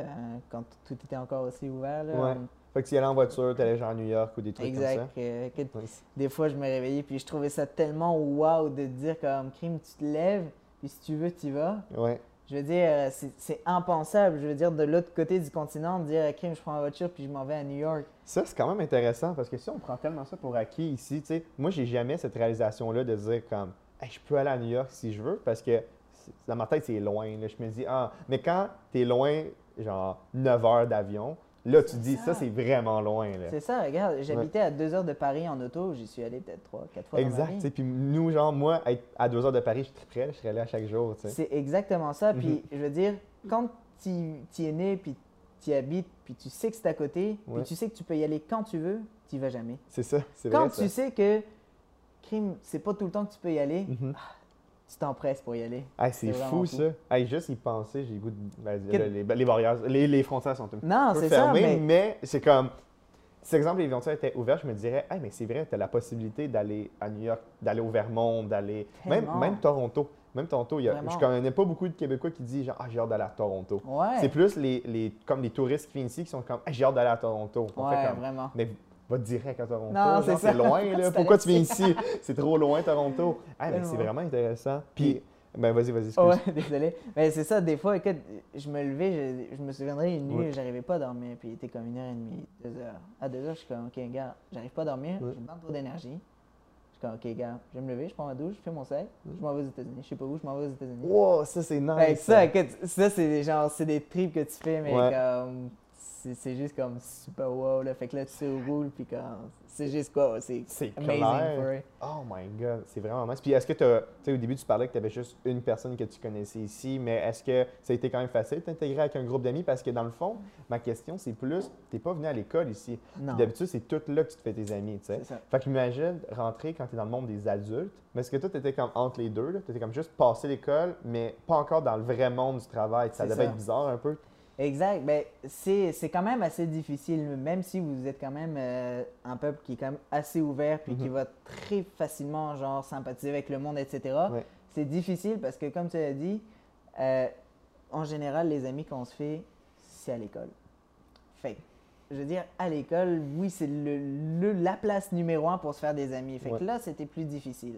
quand tout était encore aussi ouvert. Là, Ouais. Fait que tu y allais en voiture, tu allais genre à New York ou des trucs Exact. comme ça. Ouais. des fois, je me réveillais, puis je trouvais ça tellement wow de dire comme crime, tu te lèves, puis si tu veux, tu y vas. Ouais. Je veux dire, euh, c'est impensable. Je veux dire, de l'autre côté du continent, de dire, crime, je prends ma voiture, puis je m'en vais à New York. Ça, c'est quand même intéressant parce que si on prend tellement ça pour acquis ici, tu sais, moi, j'ai jamais cette réalisation-là de dire comme, je peux aller à New York si je veux parce que dans ma tête, c'est loin. Je me dis, ah, mais quand tu es loin, genre 9 heures d'avion, là, tu dis, ça, ça. c'est vraiment loin. C'est ça, regarde, j'habitais à deux heures de Paris en auto, j'y suis allé peut-être trois, quatre fois Exact. tu Puis nous, genre, moi, être à 2 heures de Paris, je suis prêt, je serais là chaque jour. tu sais. C'est exactement ça. Puis, Mhm. je veux dire, quand tu es né, puis tu habites, puis tu sais que c'est à côté, Ouais. puis tu sais que tu peux y aller quand tu veux, tu y vas jamais. C'est ça, c'est Quand vrai. tu ça. sais que, crime, c'est pas tout le temps que tu peux y aller, Mhm. Tu t'empresses pour y aller. Hey, c'est fou, ça. Hey, juste y penser, j'ai le goût de. ben, Que- les, les barrières, les, les frontières sont un Non, peu ça, fermées, mais- mais, c'est comme. Si, exemple, les frontières étaient ouvertes, je me dirais, hey, mais c'est vrai, tu as la possibilité d'aller à New York, d'aller au Vermont, d'aller. Même, même Toronto. Même Toronto, il y a, je connais pas beaucoup de Québécois qui disent, genre, ah, j'ai hâte d'aller à Toronto. Ouais. C'est plus les, les, comme les touristes qui viennent ici qui sont comme, Hey, j'ai hâte d'aller à Toronto. On fait Ouais, comme, vraiment. Mais va direct à Toronto. Non, c'est ça. loin, là. Pourquoi tu viens ici? C'est trop loin, Toronto. Ah, mais c'est vraiment intéressant. Puis, ben, vas-y, vas-y, excuse. Ouais, désolé. Mais c'est ça, des fois, écoute, je me levais, je, je me souviendrai une nuit, j'arrivais pas à dormir, puis il était comme une heure et demie, deux heures. À deux heures, je suis comme, ok, gars, j'arrive pas à dormir, j'ai pas trop d'énergie. Je suis comme, ok, gars, je vais me lever, je prends ma douche, je fais mon sac, je m'en vais aux États-Unis. Je sais pas où, je m'en vais aux États-Unis. Wow, ça, c'est nice. Fait que ça, écoute, ça, c'est des, genre, c'est des trips que tu fais, mais Ouais. comme, c'est juste comme super wow, là. Fait que là, tu roules, puis comme, c'est juste quoi, c'est C'est amazing clair. Oh my God, c'est vraiment nice. Puis est-ce que tu tu sais, au début, tu parlais que tu avais juste une personne que tu connaissais ici, mais est-ce que ça a été quand même facile de t'intégrer avec un groupe d'amis? Parce que dans le fond, ma question, c'est plus, tu n'es pas venu à l'école ici. D'habitude, c'est tout là que tu te fais tes amis, tu sais. Fait que imagine rentrer quand tu es dans le monde des adultes, mais est-ce que toi, tu étais comme entre les deux? Tu étais comme juste passé l'école, mais pas encore dans le vrai monde du travail. Ça devait ça. être bizarre un peu. Exact. Ben, c'est quand même assez difficile, même si vous êtes quand même euh, un peuple qui est quand même assez ouvert puis qui va très facilement genre sympathiser avec le monde, etc. Ouais. C'est difficile parce que, comme tu l'as dit, euh, en général, les amis qu'on se fait, c'est à l'école. Fait je veux dire, à l'école, oui, c'est le, le- la place numéro un pour se faire des amis. Fait Ouais. que là, c'était plus difficile.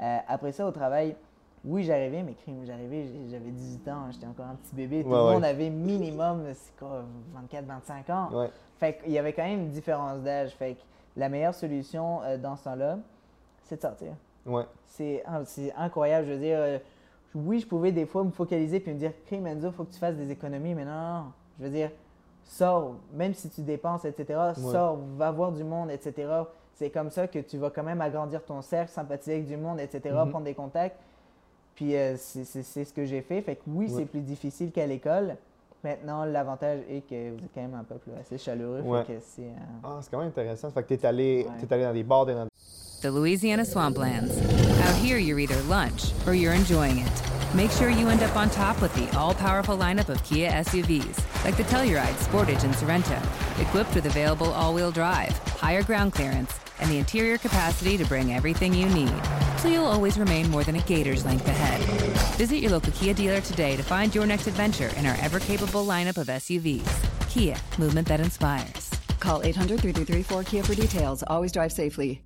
Euh, après ça, au travail, oui, j'arrivais, mais crime, j'arrivais, j'avais 18 ans, j'étais encore un petit bébé. Tout Ouais, le ouais. monde avait minimum, c'est quoi, 24, 25 ans. Ouais. Fait qu'il y avait quand même une différence d'âge. Fait que la meilleure solution euh, dans ce temps-là, c'est de sortir. Ouais. C'est incroyable. Je veux dire, euh, oui, je pouvais des fois me focaliser puis me dire, Crime Enzo, il faut que tu fasses des économies. Mais non, non, non. Je veux dire, sors, même si tu dépenses, etc., sors, va voir du monde, etc. C'est comme ça que tu vas quand même agrandir ton cercle, sympathiser avec du monde, etc., Mhm. prendre des contacts. Puis euh, c'est c'est- c'est ce que j'ai fait. Fait que oui, Ouais. c'est plus difficile qu'à l'école. Maintenant, l'avantage est que vous êtes quand même un peuple assez chaleureux. Ouais. Fait que c'est. euh, Ah, c'est quand même intéressant. Fait que tu es allé, Ouais. t'es allé dans des bars, t'es dans The Louisiana Swamplands. Out here, you're either lunch or you're enjoying it. Make sure you end up on top with the all powerful lineup of Kia SUVs, like the Telluride, Sportage, and Sorrento, equipped with available all wheel drive, higher ground clearance, and the interior capacity to bring everything you need. So you'll always remain more than a gator's length ahead. Visit your local Kia dealer today to find your next adventure in our ever capable lineup of SUVs. Kia, movement that inspires. Call 800 333 4KIA for details. Always drive safely.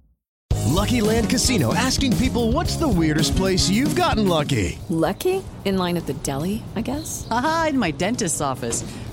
Lucky Land Casino asking people what's the weirdest place you've gotten lucky? Lucky? In line at the deli, I guess? Aha, in my dentist's office.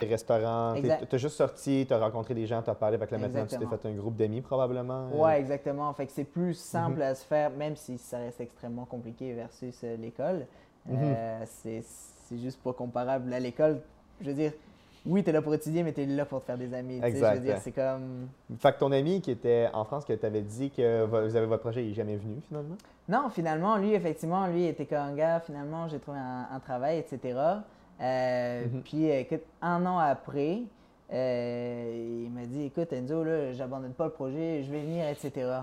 Des restaurants, Exact. tu as juste sorti, tu as rencontré des gens, tu as parlé, avec là maintenant tu t'es fait un groupe d'amis probablement. euh. Ouais, exactement. Fait que c'est plus simple Mhm. à se faire, même si ça reste extrêmement compliqué versus euh, l'école. Euh, c'est c'est juste pas comparable à l'école. Je veux dire, oui, tu es là pour étudier, mais tu es là pour te faire des amis. sais. Je Exact, veux dire, c'est comme. Fait que ton ami qui était en France, que tu avais dit que vo- vous avez votre projet, il n'est jamais venu finalement? Non, finalement, lui, effectivement, lui était comme gars, finalement, j'ai trouvé un, un travail, etc. Euh, Mhm. Puis, euh, écoute, un an après, euh, il m'a dit, écoute, Enzo, là, j'abandonne pas le projet, je vais venir, etc. Et là,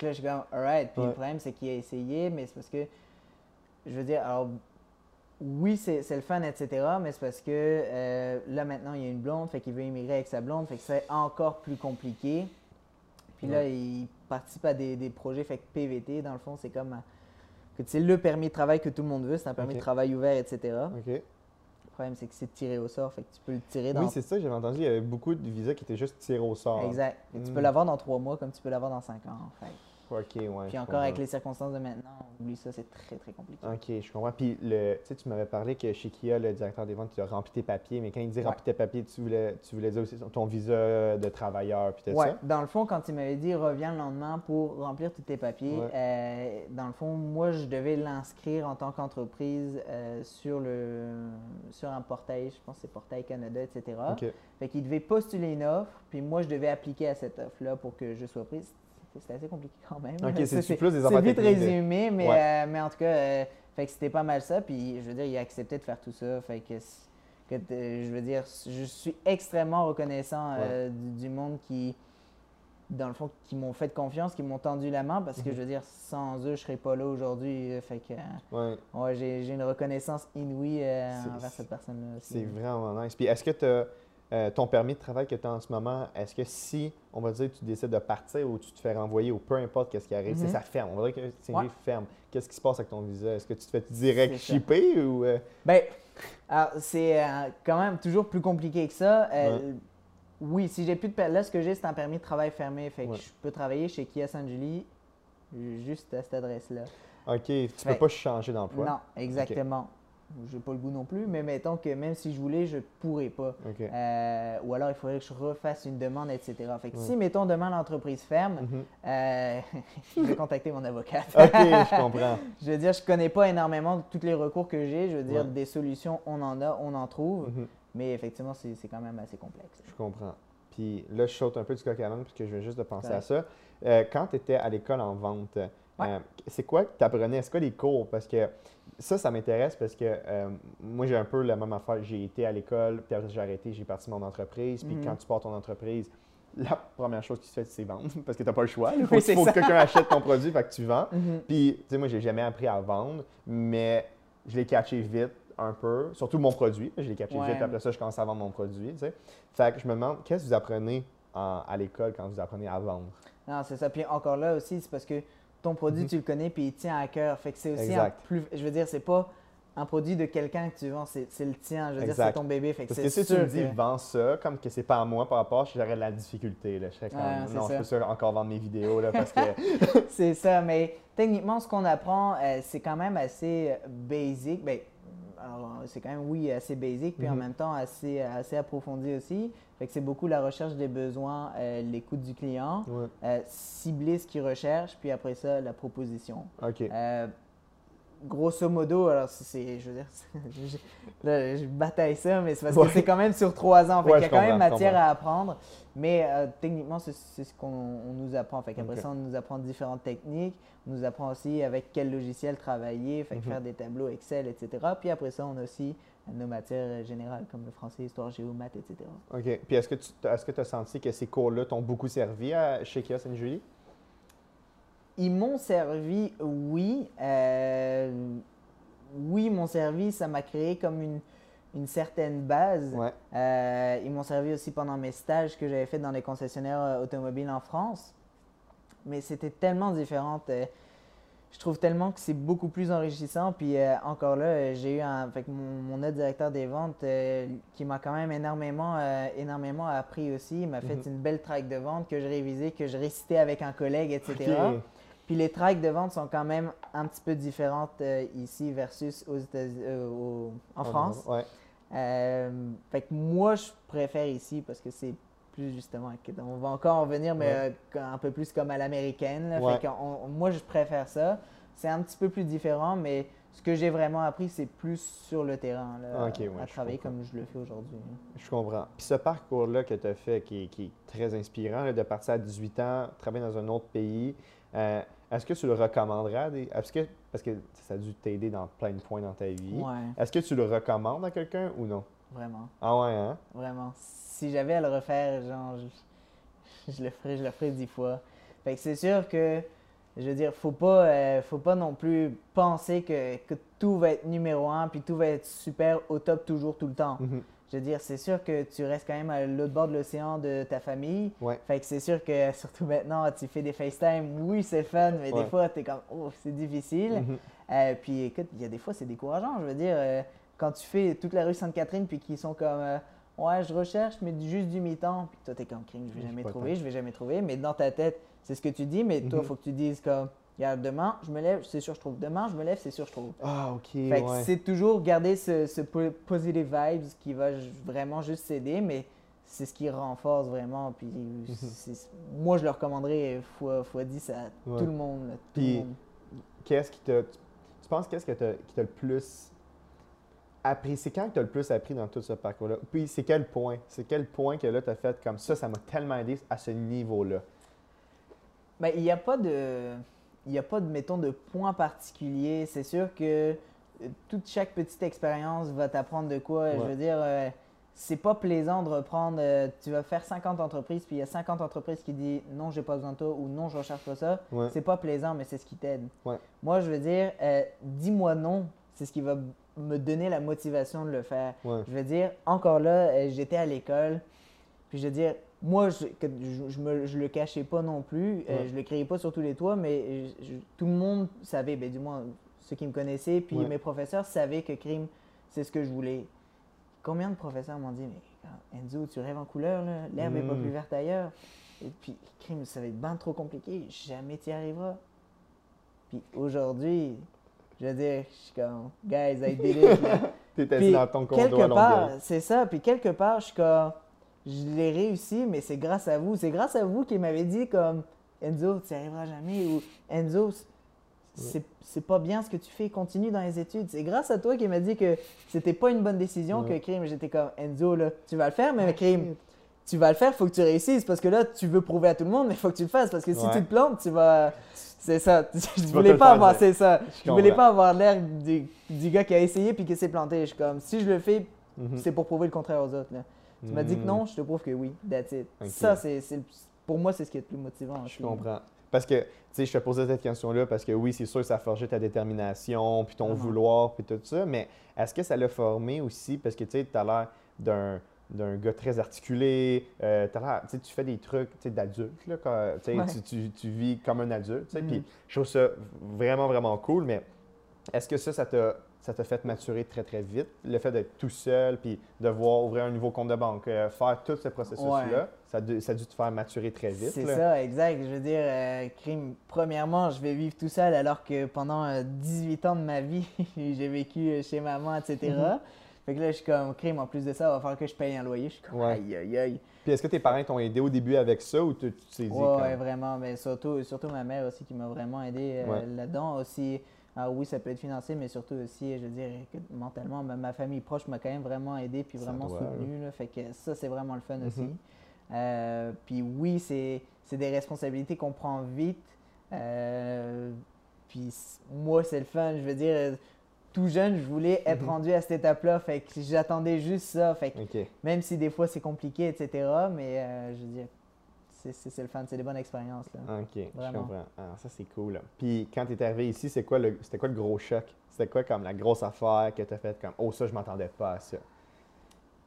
je suis comme, alright. Puis Ouais. le problème, c'est qu'il a essayé, mais c'est parce que, je veux dire, alors, oui, c'est c'est le fun, etc., mais c'est parce que euh, là, maintenant, il y a une blonde, fait qu'il veut immigrer avec sa blonde, fait que c'est encore plus compliqué. Puis là, il participe à des, des projets, fait que PVT, dans le fond, c'est comme c'est le permis de travail que tout le monde veut, c'est un permis de travail ouvert, etc. Le problème, c'est que c'est tiré au sort, fait que tu peux le tirer dans. Oui, c'est ça, j'avais entendu, il y avait beaucoup de visas qui étaient juste tirés au sort. Exact. Tu peux l'avoir dans trois mois comme tu peux l'avoir dans cinq ans. Fait. Que- OK, ouais. Puis encore avec les circonstances de maintenant, oublie ça, c'est très très compliqué. OK, je comprends. Puis, le, tu sais, tu m'avais parlé que chez Kia, le directeur des ventes, tu as rempli tes papiers, mais quand il dit Ouais. rempli tes papiers, tu voulais, tu voulais dire aussi ton visa de travailleur, puis tout Ouais, ça? dans le fond, quand il m'avait dit reviens le lendemain pour remplir tous tes papiers, Ouais. euh, dans le fond, moi, je devais l'inscrire en tant qu'entreprise euh, sur, le, sur un portail, je pense que c'est Portail Canada, etc. OK. Fait qu'il devait postuler une offre, puis moi, je devais appliquer à cette offre-là pour que je sois prise. C'était- C'était assez compliqué quand même. Ok, Ça, c'est-tu plus des C'est vite résumé, mais, Ouais. euh, mais en tout cas, euh, fait que c'était pas mal ça. Puis je veux dire, il a accepté de faire tout ça. Fait que, je veux dire, je suis extrêmement reconnaissant euh, du, du monde qui, dans le fond, qui m'ont fait confiance, qui m'ont tendu la main, parce que Mhm. je veux dire, sans eux, je serais pas là aujourd'hui. Fait que, Ouais. ouais, j'ai une reconnaissance inouïe euh, C'est- envers cette personne-là. C'est vraiment nice. Puis est-ce que tu ton permis de travail que tu as en ce moment, est-ce que si, on va dire, tu décides de partir ou tu te fais renvoyer ou peu importe qu'est-ce qui arrive, c'est Mhm. ça ferme. On va dire que c'est Ouais. ferme. Qu'est-ce qui se passe avec ton visa? Est-ce que tu te fais direct shipper ou. euh, Ben, alors, c'est euh, quand même toujours plus compliqué que ça. Euh, Oui, si j'ai plus de là, ce que j'ai, c'est un permis de travail fermé. Fait que Ouais. je peux travailler chez Kia San Julie juste à cette adresse-là. OK, tu Fait- peux pas changer d'emploi? Non, exactement. J'ai pas le goût non plus, mais mettons que même si je voulais, je pourrais pas. Euh, ou alors, il faudrait que je refasse une demande, etc. Fait que Ouais. si, mettons, demain, l'entreprise ferme, Mhm. euh, je vais contacter mon avocate. OK, je comprends. Je veux dire, je connais pas énormément de tous les recours que j'ai. Je veux dire, Ouais. des solutions, on en a, on en trouve. Mhm. Mais effectivement, c'est quand même assez complexe. Je comprends. Puis là, je saute un peu du coq à l'âne parce que je viens juste de penser Ouais. à ça. Euh, quand tu étais à l'école en vente, c'est quoi que tu apprenais? C'est quoi les cours? Parce que ça, ça m'intéresse parce que euh, moi, j'ai un peu la même affaire. J'ai été à l'école, puis après, j'ai arrêté, j'ai parti mon entreprise. Puis Mhm. quand tu pars ton entreprise, la première chose qui se fait, c'est vendre parce que tu n'as pas le choix. Il faut, Oui, faut c'est que quelqu'un achète ton produit, fait que tu vends. Mhm. Puis, tu sais, moi, j'ai jamais appris à vendre, mais je l'ai catché vite un peu, surtout mon produit. Je l'ai catché Ouais. vite, après ça, je commence à vendre mon produit, tu sais. Fait que je me demande, qu'est-ce que vous apprenez en- à l'école quand vous apprenez à vendre? Non, c'est ça. Puis encore là aussi, c'est parce que ton produit, Mhm. tu le connais, puis il tient à cœur. Fait que c'est aussi un plus. Je veux dire, c'est pas un produit de quelqu'un que tu vends, c'est le tien. Je veux dire, c'est ton bébé. Fait que Parce c'est que si tu me dis, que- vends ça, comme que c'est pas à moi par rapport, j'aurais de la difficulté. Là. Je serais comme, non, ça. je peux sûr encore vendre mes vidéos, là, parce que... c'est ça, mais techniquement, ce qu'on apprend, euh, c'est quand même assez basic. Ben, alors, c'est quand même, oui, assez basic, puis en Mhm. même temps assez, assez approfondi aussi. Fait que c'est beaucoup la recherche des besoins, euh, l'écoute du client, Ouais. euh, cibler ce qu'il recherche, puis après ça, la proposition. OK. Euh, grosso modo, alors c'est- je veux dire, je, là, je bataille ça, mais c'est parce Ouais. que c'est quand même sur trois ans. Fait Ouais, qu'il y a quand même matière à apprendre. Mais euh, techniquement, c'est, ce qu'on on nous apprend. Fait qu'après Ok. ça, on nous apprend différentes techniques. On nous apprend aussi avec quel logiciel travailler, fait Mhm. faire des tableaux Excel, etc. Puis après ça, on a aussi nos matières générales comme le français, histoire, géo, maths, etc. OK. Puis est-ce que tu est-ce que as senti que ces cours-là t'ont beaucoup servi à, chez Kia Saint-Julie? Ils m'ont servi, oui. Euh, oui, ils m'ont servi. Ça m'a créé comme une, une certaine base. Ouais. Euh, ils m'ont servi aussi pendant mes stages que j'avais fait dans les concessionnaires euh, automobiles en France. mais c'était tellement différent. euh, je trouve tellement que c'est beaucoup plus enrichissant. Puis euh, encore là, j'ai eu un, fait mon, mon autre directeur des ventes qui m'a quand même énormément, énormément appris aussi. Il m'a fait Mhm. une belle track de vente que je révisais, que je récitais avec un collègue, etc. Ok. Puis les tracks de vente sont quand même un petit peu différentes euh, ici versus aux États- euh, en France. Ouais. Euh, fait que moi, je préfère ici parce que c'est plus justement. On va encore en venir, mais Ouais. un peu plus comme à l'américaine. Ouais. Fait que on- moi, je préfère ça. C'est un petit peu plus différent, mais ce que j'ai vraiment appris, c'est plus sur le terrain, là, Ok, ouais, à travailler comprends. comme je le fais aujourd'hui. Je comprends. Puis ce parcours-là que tu as fait, qui, est- qui est très inspirant, là, de partir à 18 ans, travailler dans un autre pays, euh, est-ce que tu le recommanderais? à des- Est-ce que, parce que ça a dû t'aider dans plein de points dans ta vie. Ouais, Est-ce que tu le recommandes à quelqu'un ou non? vraiment. Ah ouais, hein? Vraiment. Si j'avais à le refaire, genre, je, je le ferais, je le ferais dix fois. Fait que c'est sûr que, je veux dire, faut pas, euh, faut pas non plus penser que, que tout va être numéro un, puis tout va être super au top toujours, tout le temps. Mhm. Je veux dire, c'est sûr que tu restes quand même à l'autre bord de l'océan de ta famille. Ouais. Fait que c'est sûr que, surtout maintenant, tu fais des FaceTime, oui, c'est fun, mais Ouais. des fois, tu es comme, oh, c'est difficile. Mhm. Euh, puis écoute, il y a des fois, c'est décourageant. Je veux dire, euh, quand tu fais toute la rue Sainte-Catherine, puis qu'ils sont comme, euh, ouais, je recherche, mais juste du mi-temps. Puis toi, t'es comme, crime, je vais jamais trouver, je vais jamais trouver. Mais dans ta tête, c'est ce que tu dis, mais toi, il faut que tu dises comme, regarde, demain, je me lève, c'est sûr, je trouve. Demain, je me lève, c'est sûr, je trouve. Ah, OK, Fait que ouais. c'est toujours garder ce, ce po- positive vibes qui va vraiment juste s'aider, mais c'est ce qui renforce vraiment. Puis c'est- moi, je le recommanderais fois, fois 10 à Ouais. tout le monde. là, tout Puis-. Qu'est-ce qui t'a. Tu, penses qu'est-ce que qui t'a le plus appris? C'est quand que tu as le plus appris dans tout ce parcours-là? Puis c'est quel point? C'est quel point que là, tu as fait comme ça, ça m'a tellement aidé à ce niveau-là? Ben, il n'y a pas de. Il n'y a pas de, mettons, de point particulier. C'est sûr que euh, toute chaque petite expérience va t'apprendre de quoi. Je veux dire, euh, c'est pas plaisant de reprendre. euh, tu vas faire 50 entreprises, puis il y a 50 entreprises qui disent non, j'ai pas besoin de toi ou non, je recherche pas ça. Ouais. C'est pas plaisant, mais c'est ce qui t'aide. Ouais. Moi, je veux dire, euh, dis-moi non, c'est ce qui va me donner la motivation de le faire. Je veux dire, encore là, j'étais à l'école, puis je veux dire, moi, je, je, je me, je le cachais pas non plus, euh, Ouais. je le criais pas sur tous les toits, mais je- tout le monde savait, ben, du moins ceux qui me connaissaient, puis Ouais. mes professeurs savaient que crime, c'est ce que je voulais. Combien de professeurs m'ont dit, mais ah, Enzo, tu rêves en couleur, là, l'herbe est pas Mm. plus verte ailleurs. Et puis, crime, ça va être bien trop compliqué, jamais tu y arriveras. Puis aujourd'hui, je veux dire, je suis comme, guys, I did it. T'étais dans ton condo quelque à part, c'est ça. Puis quelque part, je suis comme, je l'ai réussi, mais c'est grâce à vous. C'est grâce à vous qui m'avez dit comme, Enzo, tu n'y arriveras jamais. Ou Enzo, c'est c'est pas bien ce que tu fais, continue dans les études. C'est grâce à toi qui m'a dit que c'était pas une bonne décision, Ouais. que crime, j'étais comme, Enzo, là, tu vas le faire, mais crime, tu vas le faire, faut que tu réussisses parce que là, tu veux prouver à tout le monde, mais il faut que tu le fasses parce que si Ouais. tu te plantes, tu vas. C'est ça. Je voulais pas avoir, c'est ça. Je Je voulais pas avoir l'air du, du gars qui a essayé puis qui s'est planté. Je suis comme, si je le fais, Mhm. c'est pour prouver le contraire aux autres. Là. Tu m'as dit que Mm. non, je te prouve que oui. That's it. Ça, c'est, pour moi, c'est ce qui est le plus motivant. Je comprends. Parce que, tu sais, je te posais cette question-là parce que oui, c'est sûr que ça a forgé ta détermination, puis ton Vraiment. vouloir, puis tout ça, mais est-ce que ça l'a formé aussi? Parce que, tu sais, tu as l'air d'un d'un gars très articulé, euh, t'as l'air- tu sais, tu fais des trucs d'adulte, Ouais. tu, tu- tu vis comme un adulte, puis je trouve ça vraiment, vraiment cool, mais est-ce que ça, ça t'a ça t'a fait maturer très, très vite, le fait d'être tout seul, puis devoir ouvrir un nouveau compte de banque, euh, faire tout ce processus-là, Ouais. ça, a dû, ça a dû te faire maturer très vite. C'est ça, exact. Je veux dire, euh, crime, premièrement, je vais vivre tout seul alors que pendant euh, 18 ans de ma vie, j'ai vécu euh, chez maman, etc. Mhm. Fait que là, je suis comme, crime, en plus de ça, il va falloir que je paye un loyer. Je suis comme, Ouais. aïe, aïe, aïe. Puis est-ce que tes parents t'ont aidé au début avec ça ou tu t'es dit Ouais, comme- ouais, vraiment. Mais surtout, surtout ma mère aussi qui m'a vraiment aidé euh, là-dedans. Aussi, ah oui, ça peut être financé, mais surtout aussi, je veux dire, mentalement, ma, ma famille proche m'a quand même vraiment aidé puis vraiment doit, soutenu. là. fait que ça, c'est vraiment le fun Mhm. aussi. Euh, puis oui, c'est c'est des responsabilités qu'on prend vite. Euh, puis moi, c'est le fun. Je veux dire, tout jeune, je voulais être Mhm. rendu à cette étape-là. Fait que j'attendais juste ça. Fait que même si des fois c'est compliqué, etc. Mais euh, je veux dire, c'est- le fun, c'est des bonnes expériences. Là. OK, je Vraiment. comprends. Ah, ça, c'est cool. là. Puis quand tu es arrivé ici, c'est quoi le, c'était quoi le gros choc? C'était quoi comme la grosse affaire que tu as faite comme « Oh, ça, je m'attendais pas à ça?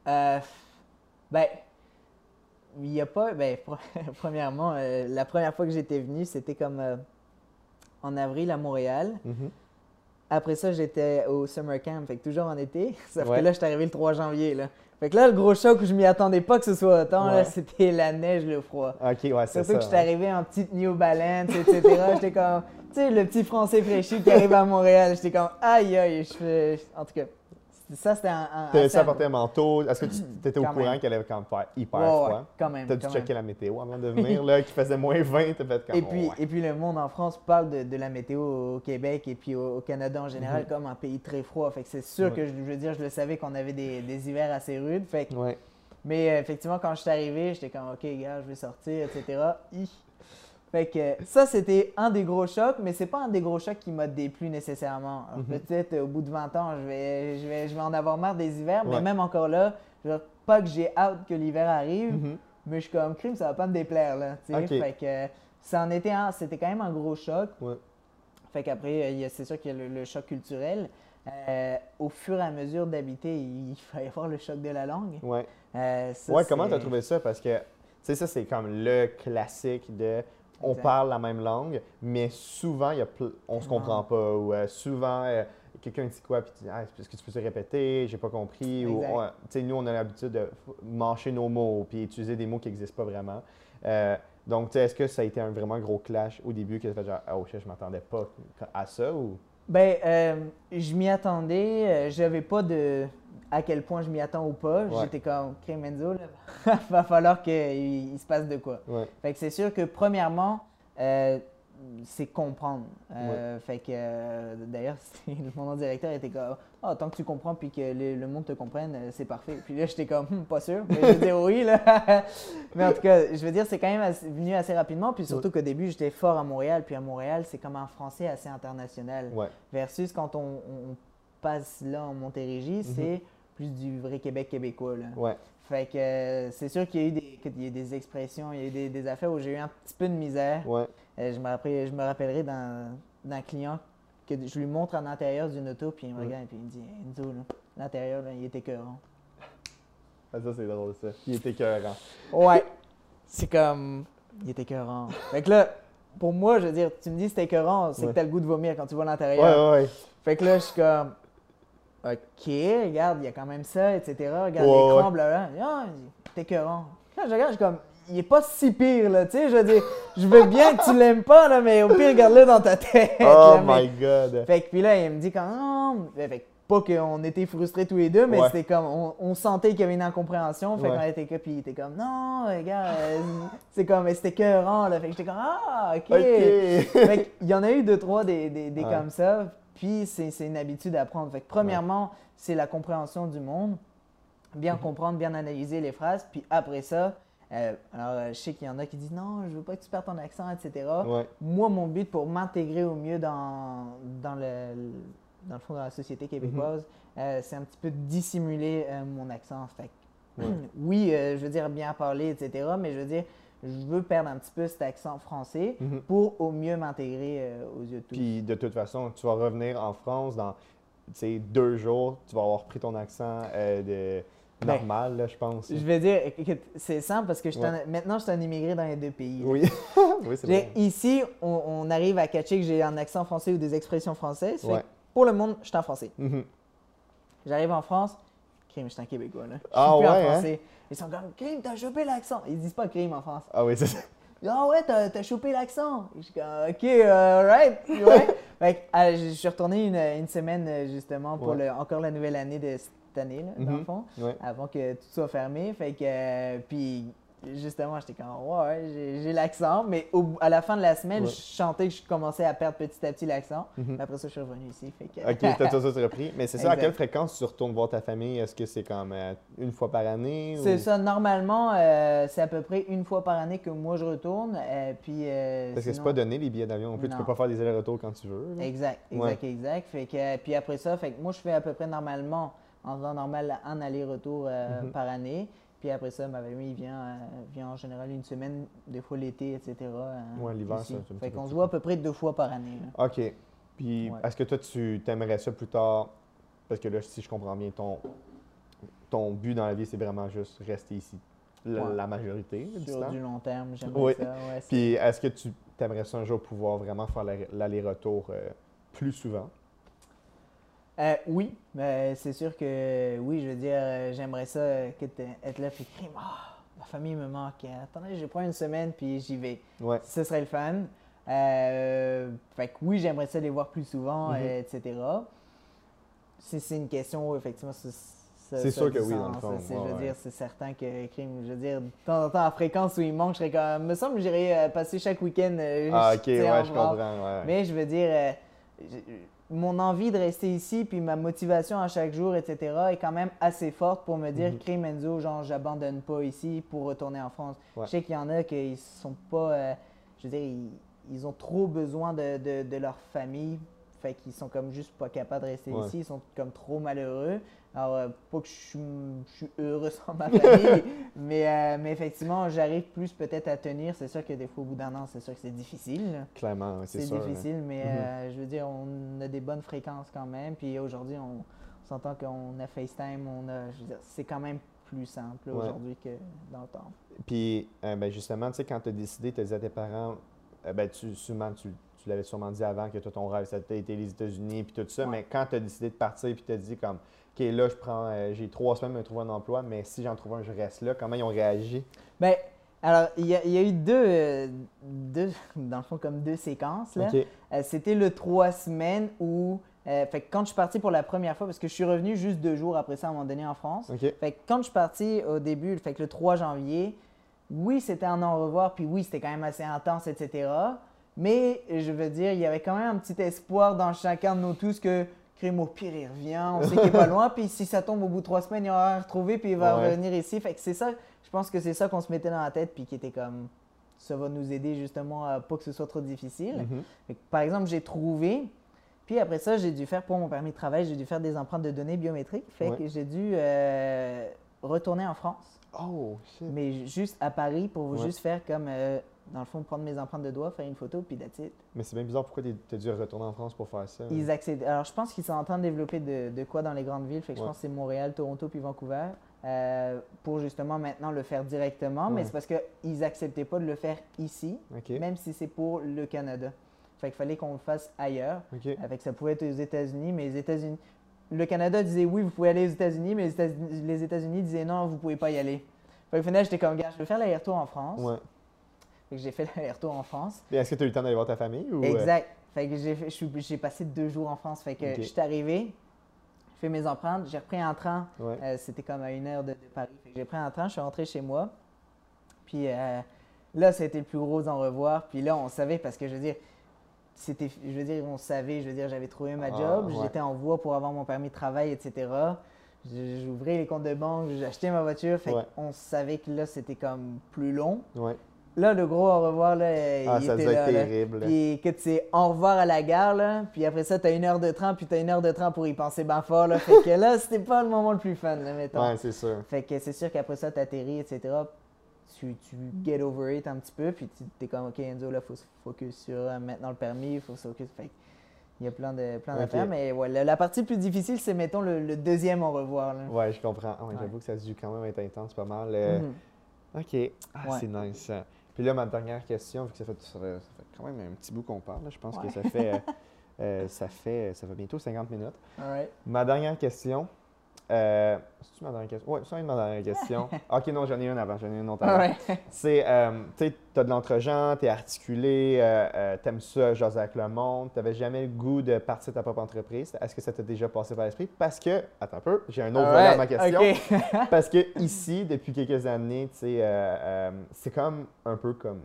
Euh, ben, il n'y a pas. Ben, premièrement, euh, la première fois que j'étais venu, c'était comme euh, en avril à Montréal. Mhm. Après ça, j'étais au summer camp, fait que toujours en été. Sauf Ouais. que là, je suis arrivé le 3 janvier. Là. Fait que là, le gros choc où je m'y attendais pas que ce soit autant, là, c'était la neige, le froid. Ok, ouais, c'est Surtout ça. que j'étais arrivé en petite New Balance, etc. j'étais comme, tu sais, le petit français fraîchi qui arrive à Montréal. J'étais comme, aïe, aïe, je fais. En tout cas, ça, c'était un. un T'as assez laissé apporter un manteau? Est-ce que tu étais au Quand courant qu'elle allait quand même faire hyper Ouais, ouais, froid? quand même, T'as dû checker même. la météo avant de venir, là, qu'il faisait moins 20, t'as fait comme Et puis, ouais. et puis le monde en France parle de, de la météo au Québec et puis au, au Canada en général Mhm. comme un pays très froid. Fait que c'est sûr que je, je veux dire, je le savais qu'on avait des, des hivers assez rudes. Fait que- Ouais. mais euh, effectivement, quand je suis arrivé, j'étais comme OK, gars, je vais sortir, etc. Hi. Fait que ça, c'était un des gros chocs, mais c'est pas un des gros chocs qui m'a déplu nécessairement. Mhm. Peut-être euh, au bout de 20 ans, je vais, je vais, je vais en avoir marre des hivers, mais même encore là, dire, pas que j'ai hâte que l'hiver arrive, Mhm. mais je suis comme crime, ça va pas me déplaire là. Fait que ça en était un, c'était quand même un gros choc. Ouais. Fait qu'après, euh, c'est sûr qu'il y a le, le choc culturel. Euh, au fur et à mesure d'habiter, il, y avoir le choc de la langue. Ouais. Euh, ça, ouais, comment t'as trouvé ça? Parce que, tu sais, ça, c'est comme le classique de. On Exact. parle la même langue, mais souvent, y a on se comprend pas. Ou euh, souvent, euh, quelqu'un dit quoi, puis dis ah, Est-ce que tu peux te répéter? J'ai pas compris. Ou, Exact. sais, nous, on a l'habitude de mâcher nos mots, puis utiliser des mots qui n'existent pas vraiment. Euh, donc, est-ce que ça a été un vraiment gros clash au début que tu fait genre, oh shit, je m'attendais pas à ça ou? Ben, euh, je m'y attendais. euh, J'avais pas de à quel point je m'y attends ou pas. Ouais. J'étais comme, crime Enzo, là, va falloir qu'il il se passe de quoi. Ouais. Fait que c'est sûr que premièrement, euh, c'est comprendre. Euh, Fait que euh, d'ailleurs, mon directeur était comme Ah, tant que tu comprends puis que le, le monde te comprenne, euh, c'est parfait. Puis là, j'étais comme Hum, pas sûr. Mais je dire oui là. Mais en tout cas, je veux dire, c'est quand même assez- venu assez rapidement. Puis surtout qu'au début, j'étais fort à Montréal. Puis à Montréal, c'est comme un français assez international. Ouais. Versus quand on, on passe là en Montérégie, c'est plus du vrai Québec québécois. Là. Fait que euh, c'est sûr qu'il y a eu des, qu'il y a eu des expressions, il y a eu des, des affaires où j'ai eu un petit peu de misère. Ouais. Euh, je, me rappellerai, je me rappellerai d'un d'un client que je lui montre à l'intérieur d'une auto, puis il me regarde et puis il me dit Enzo, là, l'intérieur, là, il était écœurant. Ah, ça, c'est drôle, ça. Il était écœurant. Ouais. C'est comme. Il était écœurant. Fait que là, pour moi, je veux dire, tu me dis c'était écœurant, c'est Ouais. que t'as le goût de vomir quand tu vois Ouais, l'intérieur. ouais, ouais. Fait que là, je suis comme. OK, regarde, il y a quand même ça, etc. Regarde Ouais, l'écran, blablabla. Ah, t'es écœurant. Quand je regarde, je suis comme. Il est pas si pire, là, tu sais. Je veux dire, je veux bien que tu l'aimes pas, là, mais au pire, regarde-le dans ta tête. Oh là, mais- my god. Fait que puis là, il me dit quand non, fait que pas qu'on était frustrés tous les deux, mais Ouais. c'était comme on, on sentait qu'il y avait une incompréhension. Fait Ouais. qu'on était que puis il était comme non, regarde, c'est comme mais c'était écœurant là. Fait que j'étais comme ah ok. Ok. fait qu'il y en a eu deux trois des, des, des Ouais. comme ça. Puis c'est c'est une habitude à apprendre. Fait que premièrement, c'est la compréhension du monde, bien comprendre, bien analyser les phrases. Puis après ça. euh, alors, euh, je sais qu'il y en a qui disent non, je veux pas que tu perdes ton accent, etc. Ouais. Moi, mon but pour m'intégrer au mieux dans, dans, le, dans le fond de la société québécoise, euh, c'est un petit peu dissimuler euh, mon accent. Fait que, Ouais. Oui, je veux dire bien parler, etc. Mais je veux dire, je veux perdre un petit peu cet accent français Mhm. pour au mieux m'intégrer euh, aux yeux de tous. Puis de toute façon, tu vas revenir en France dans deux jours, tu vas avoir pris ton accent euh, de Ben, normal, là, je pense. Je vais dire, c'est simple parce que je Ouais. maintenant, je suis un immigré dans les deux pays. là. Oui, oui c'est vrai. Ici, on, on arrive à catcher que j'ai un accent français ou des expressions françaises. Ouais. pour le monde, je suis un français. Mhm. J'arrive en France, crime, je suis un Québécois. Là. Ah plus un ouais, hein? français. Ils sont comme, crime, t'as chopé l'accent. Ils disent pas crime en France. Ah oui, c'est ça. Ah ouais, t'as t'as chopé l'accent. Je suis comme, ok, euh, alright. Ouais. fait que, ah, je suis retourné une, une semaine euh, justement pour Ouais. le, encore la nouvelle année de cette année, là, dans le Mhm. fond, Ouais. avant que tout soit fermé. Fait que, euh, puis justement, j'étais comme, ouais, j'ai- j'ai l'accent. Mais au- à la fin de la semaine, Ouais. je sentais que je commençais à perdre petit à petit l'accent. Mais après ça, je suis revenu ici. Fait que, Ok, t'as tout ça repris. Mais c'est ça, à quelle fréquence tu retournes voir ta famille? Est-ce que c'est comme euh, une fois par année? C'est ou- ça, normalement, euh, c'est à peu près une fois par année que moi je retourne. euh, puis, Parce que c'est sinon- pas donné les billets d'avion non plus. Tu Non. peux pas faire des allers-retours quand tu veux. là. Exact, Ouais. exact, exact. Fait que, puis après ça, fait que moi je fais à peu près normalement, en faisant normal, un aller-retour Mhm. par année. Puis après ça, ma famille vient, euh, vient en général une semaine, des fois l'été, etc. euh, Ouais, l'hiver, ça, Fait qu'on se voit à peu près deux fois par année. là. OK. Puis Ouais. est-ce que toi, tu t'aimerais ça plus tard? Parce que là, si je comprends bien, ton, ton but dans la vie, c'est vraiment juste rester ici. la, Ouais. la majorité du Sur temps. du long terme, j'aimerais Oui. ça. ouais, Puis est-ce que tu aimerais ça un jour pouvoir vraiment faire la- l'aller-retour euh, plus souvent? Euh, oui, mais c'est sûr que oui, je veux dire, euh, j'aimerais ça euh, que être là puis crime. Ah, ma famille me manque. Attendez, je prends une semaine puis j'y vais. Ouais. Ce serait le fun. Euh, fait que oui, j'aimerais ça les voir plus souvent, Mhm. euh, etc. Si c'est une question, où, effectivement, C'est sûr que oui, dans le sens. fond. C'est- Ouais, je veux ouais. dire, c'est certain que crime, je veux dire, de temps en temps, à fréquence où il manque, je serais comme. Me semble que j'irais passer chaque week-end. Ah, ok, ouais, je comprends. Ouais. Mais je veux dire, mon envie de rester ici, puis ma motivation à chaque jour, etc., est quand même assez forte pour me dire, crime Enzo, genre, j'abandonne pas ici pour retourner en France. Ouais. Je sais qu'il y en a qui sont pas, euh, je veux dire, ils, ils ont trop besoin de, de- de leur famille, fait qu'ils sont comme juste pas capables de rester Ouais. ici, ils sont comme trop malheureux. Alors, euh, pas que je suis, heureux sans ma famille, mais, euh, mais effectivement, j'arrive plus peut-être à tenir. C'est sûr que des fois, au bout d'un an, c'est sûr que c'est difficile. Clairement, c'est C'est sûr. là. difficile, mais Mhm. euh, je veux dire, on a des bonnes fréquences quand même. Puis aujourd'hui, on, on s'entend qu'on a FaceTime, on a, je veux dire, c'est quand même plus simple Ouais. aujourd'hui que dans le temps. Puis, euh, ben, justement, tu sais, quand tu as décidé, tu as dit à tes parents, euh, ben, tu, sûrement, tu, tu l'avais sûrement dit avant que toi, ton rêve, ça a été les États-Unis, puis tout ça, Ouais. mais quand tu as décidé de partir, puis tu as dit comme, OK, là, je prends, euh, j'ai trois semaines pour me trouver un emploi, mais si j'en trouve un, je reste là, comment ils ont réagi? Ben, alors, il y, a- il y a eu deux, euh, deux, dans le fond, comme deux séquences. Là. Euh, C'était le trois semaines où, euh, fait que quand je suis parti pour la première fois, parce que je suis revenu juste deux jours après ça, à un moment donné, en France. Fait que quand je suis parti au début, fait que le 3 janvier, oui, c'était un au revoir, puis oui, c'était quand même assez intense, etc. Mais je veux dire, il y avait quand même un petit espoir dans chacun de nous tous que crime au pire, il revient, on sait qu'il est pas loin, puis si ça tombe au bout de trois semaines, il aura retrouvé, puis il va Ouais. revenir ici. Fait que c'est ça, je pense que c'est ça qu'on se mettait dans la tête, puis qui était comme, ça va nous aider justement à pas que ce soit trop difficile. Mhm. Par exemple, j'ai trouvé, puis après ça, j'ai dû faire pour mon permis de travail, j'ai dû faire des empreintes de données biométriques. Fait Ouais. que j'ai dû euh, retourner en France, Oh, shit. mais ju- juste à Paris pour Ouais. juste faire comme, euh, dans le fond, prendre mes empreintes de doigts, faire une photo, puis that's it. Mais c'est bien bizarre, pourquoi tu as dû retourner en France pour faire ça? Ils accèdent. Alors, je pense qu'ils sont en train de développer de, de quoi dans les grandes villes. Fait que je pense que c'est Montréal, Toronto, puis Vancouver. euh, pour justement maintenant le faire directement. Mais c'est parce qu'ils n'acceptaient pas de le faire ici, même si c'est pour le Canada. Fait qu'il fallait qu'on le fasse ailleurs. Avec ça pouvait être aux États-Unis, mais les États-Unis. Le Canada disait oui, vous pouvez aller aux États-Unis, mais les États- les États-Unis disaient non, vous pouvez pas y aller. Fait que finalement, j'étais comme, gars, je vais faire l'aller-retour en France. Ouais. Fait que j'ai fait l'aller-retour en France. Est-ce que tu as eu le temps d'aller voir ta famille? Ou, euh, Exact. Fait que j'ai passé deux jours en France. Fait que je suis arrivé, j'ai fait mes empreintes, j'ai repris un train. Ouais. Euh, C'était comme à une heure de, de Paris. J'ai pris un train, je suis rentré chez moi. Puis euh, là, c'était le plus gros en revoir. Puis là, on savait parce que je veux dire, c'était, je veux dire, on savait, je veux dire, j'avais trouvé ma Ah, job, ouais. j'étais en voie pour avoir mon permis de travail, etc. J'ouvrais les comptes de banque, acheté ma voiture. Fait Ouais. qu'on savait que là, c'était comme plus long. Ouais. Là, le gros au revoir, là, Ah, il ça était là. être là. terrible. Puis que c'est au revoir à la gare, là. Puis après ça, t'as une heure de train, puis t'as une heure de train pour y penser bien fort, là. Fait que là, c'était pas le moment le plus fun, là, mettons. Ouais, c'est sûr. Fait que c'est sûr qu'après ça, t'atterris, etc. Tu, tu get over it un petit peu, puis tu t'es comme, OK, Enzo, là, faut se focus sur euh, maintenant le permis, faut se focus. Fait il y a plein de plein Ok. d'affaires, mais ouais, la, la partie plus difficile, c'est, mettons, le, le deuxième au revoir, là. Ouais, je comprends. Ouais, Ouais. J'avoue que ça a dû quand même être intense, pas mal. euh, Mhm. OK. Ah, Ouais. c'est nice. Ça. Puis là, ma dernière question, vu que ça fait, ça ça quand même un petit bout qu'on parle, là, je pense Ouais. que ça fait, euh, euh, ça fait ça fait bientôt 50 minutes. All right. Ma dernière question. Euh, C'est-tu ma dernière question? Oui, c'est ma dernière question. ok, non, j'en ai une avant. J'en ai une autre avant. C'est, euh, tu sais, t'as de l'entre-gens, t'es articulé, euh, euh, t'aimes ça, jaser avec le monde, t'avais jamais le goût de partir ta propre entreprise. Est-ce que ça t'a déjà passé par l'esprit? Parce que, attends un peu, j'ai un autre volet à ma question. Parce que ici, depuis quelques années, tu sais, euh, c'est comme un peu comme,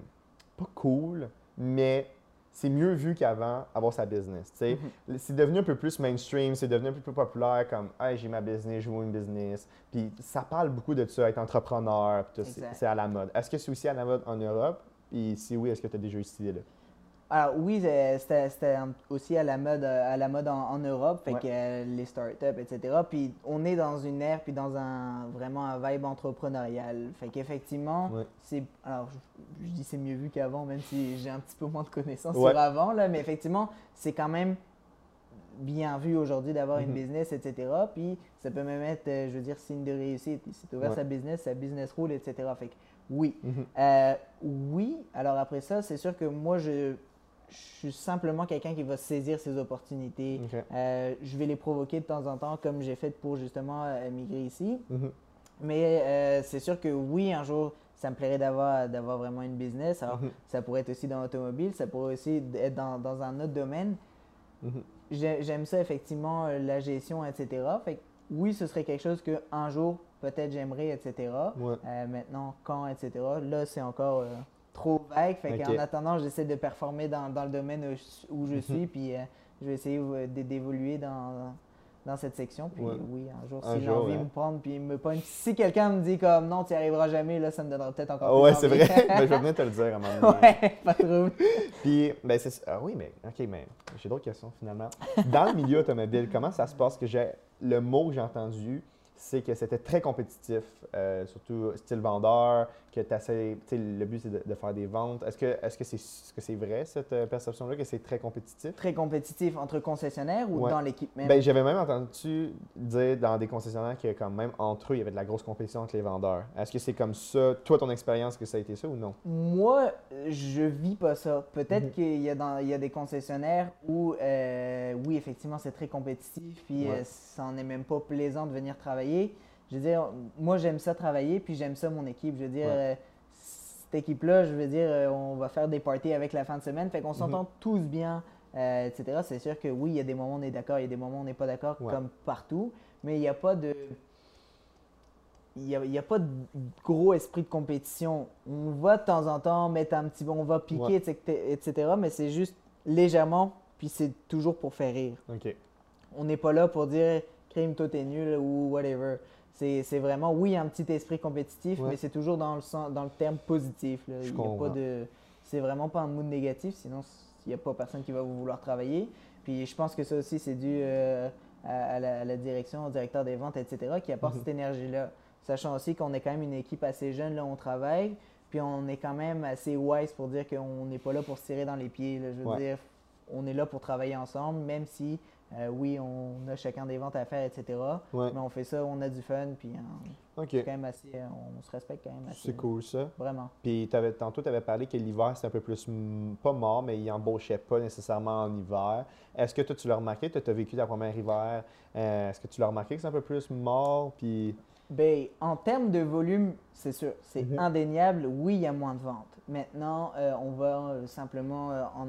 pas cool, mais c'est mieux vu qu'avant avoir sa business. sais. Mhm. C'est devenu un peu plus mainstream, c'est devenu un peu plus populaire comme hey, j'ai ma business, je une business. Puis ça parle beaucoup de ça, être entrepreneur, c'est à la mode. Est-ce que c'est aussi à la mode en Europe? Puis si oui, est-ce que tu as déjà eu cette idée-là? Alors oui, euh, c'était aussi à la mode, euh, à la mode en, en Europe, fait Ouais. que euh, les startups, etc. Puis on est dans une ère, puis dans un vraiment un vibe entrepreneurial. Fait qu'effectivement, Ouais. c'est alors je, je dis c'est mieux vu qu'avant, même si j'ai un petit peu moins de connaissances Ouais. sur avant là, mais effectivement c'est quand même bien vu aujourd'hui d'avoir une Mhm. business, etc. Puis ça peut même être, euh, je veux dire, signe de réussite. Si tu ouvert sa business, sa business roule, etc. Fait que oui. Mhm. Euh, oui, alors après ça, c'est sûr que moi, je, je suis simplement quelqu'un qui va saisir ses opportunités. Euh, je vais les provoquer de temps en temps, comme j'ai fait pour justement euh, migrer ici. Mhm. Mais euh, c'est sûr que oui, un jour, ça me plairait d'avoir, d'avoir vraiment une business. Alors, Mhm. ça pourrait être aussi dans l'automobile, ça pourrait aussi être dans, dans un autre domaine. Mhm. J'ai- J'aime ça, effectivement, la gestion, etc. Fait que oui, ce serait quelque chose qu'un jour, peut-être j'aimerais, etc. Ouais. Maintenant, quand, etc. Là, c'est encore trop vague. Fait qu'en attendant, j'essaie de performer dans, dans le domaine où je, je Mhm. suis, puis euh, je vais essayer d'évoluer dans, dans cette section. Puis Ouais. oui, un jour, Un si jour, l'envie ouais. me prendre, puis me pogne. Si quelqu'un me dit comme non, tu n'y arriveras jamais, là, ça me donnera peut-être encore plus ouais, c'est envie. vrai. Ben, je vais venir te le dire à un moment donné. ouais, pas trop. Puis, ben, c'est Ah oui, mais, OK, mais j'ai d'autres questions finalement. Dans le milieu automobile, comment ça se passe? Que j'ai le mot que j'ai entendu, c'est que c'était très compétitif, euh, surtout style vendeur, que tu le but c'est de, de faire des ventes. Est-ce que est-ce que c'est que c'est vrai cette euh, perception-là que c'est très compétitif? Très compétitif entre concessionnaires ou Ouais. dans l'équipe même? Ben, j'avais même entendu dire dans des concessionnaires que quand même entre eux, il y avait de la grosse compétition entre les vendeurs. Est-ce que c'est comme ça, toi, ton expérience, que ça a été ça ou non? Moi, je vis pas ça. Peut-être Mhm. qu'il y, a dans- il y a des concessionnaires où, euh, oui, effectivement, c'est très compétitif, puis Ouais. euh, ça en est même pas plaisant de venir travailler. Je veux dire, moi, j'aime ça travailler, puis j'aime ça mon équipe. Je veux dire, Ouais. euh, cette équipe-là, je veux dire, euh, on va faire des parties avec la fin de semaine, fait qu'on s'entend tous bien, euh, etc. C'est sûr que oui, il y a des moments où on est d'accord, il y a des moments où on n'est pas d'accord, Ouais. comme partout, mais il n'y a pas de il n'y a, pas de gros esprit de compétition. On va de temps en temps mettre un petit on va piquer, Ouais. etc., mais c'est juste légèrement, puis c'est toujours pour faire rire. On n'est pas là pour dire crime, toi t'es nul ou whatever. C'est vraiment, oui, un petit esprit compétitif, Ouais. mais c'est toujours dans le, sens, dans le terme positif. là. Je Il y a pas de, c'est vraiment pas un mood négatif, sinon il n'y a pas personne qui va vous vouloir travailler. Puis je pense que ça aussi, c'est dû euh, à, à la, à la direction, au directeur des ventes, etc., qui apporte Mhm. cette énergie-là. Sachant aussi qu'on est quand même une équipe assez jeune, là, on travaille, puis on est quand même assez wise pour dire qu'on n'est pas là pour se tirer dans les pieds. là. Je veux Ouais. dire, on est là pour travailler ensemble, même si, euh, oui, on a chacun des ventes à faire, etc. Ouais. Mais on fait ça, on a du fun, puis OK. c'est quand même assez, euh, on se respecte quand même assez. C'est cool ça. Vraiment. Puis t'avais, tantôt, tu avais parlé que l'hiver, c'était un peu plus, mm, pas mort, mais ils embauchaient pas nécessairement en hiver. Est-ce que toi, tu l'as remarqué? Tu as vécu ta première hiver. euh, est-ce que tu l'as remarqué que c'est un peu plus mort? Puis, Ben, en termes de volume, c'est sûr, c'est Mhm. indéniable. Oui, il y a moins de ventes. Maintenant, euh, on va simplement, en,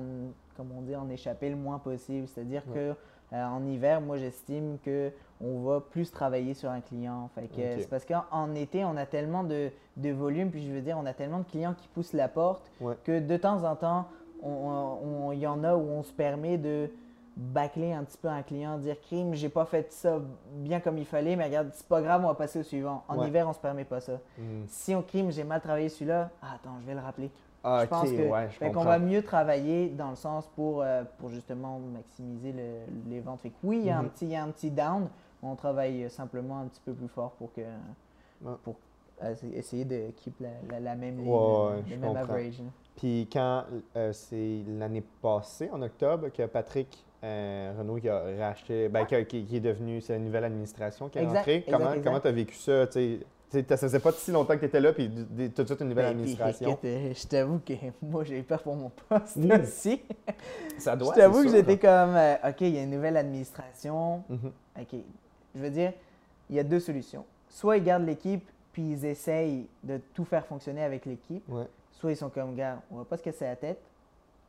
comme on dit, en échapper le moins possible. C'est-à-dire Ouais. que euh, en hiver, moi, j'estime que on va plus travailler sur un client. Fait que, Ok. C'est parce qu'en en été, on a tellement de, de volume, puis je veux dire, on a tellement de clients qui poussent la porte Ouais. que de temps en temps, on- on- on- il y en a où on se permet de bâcler un petit peu un client, dire crime, j'ai pas fait ça bien comme il fallait, mais regarde, c'est pas grave, on va passer au suivant. En Ouais. hiver, on se permet pas ça. mm. Si on crime, j'ai mal travaillé celui-là, ah, attends, je vais le rappeler. Ah, je pense que ouais, je fait qu'on va mieux travailler dans le sens pour, euh, pour justement maximiser le- les ventes. Fait que oui, il y, a un Mhm. petit, il y a un petit down, on travaille simplement un petit peu plus fort pour que pour euh, essayer de keep la, la- la même ligne, Ouais, euh, ouais, le je même comprends. average. là. Puis quand euh, c'est l'année passée, en octobre, que Patrick euh, Renault qui a racheté, ben, qui, est devenu, c'est la nouvelle administration qui est exact, comment tu as vécu ça? Ça faisait pas si longtemps que tu étais là, puis tout de suite une nouvelle Ben, puis, administration. écoute, euh, je t'avoue que moi, j'ai eu peur pour mon poste Mm. aussi. ça Je t'avoue que j'étais comme, euh, OK, il y a une nouvelle administration. Mhm. OK. Je veux dire, il y a deux solutions. Soit ils gardent l'équipe, puis ils essayent de tout faire fonctionner avec l'équipe. Ouais. Soit ils sont comme, gars, on va pas se casser la tête.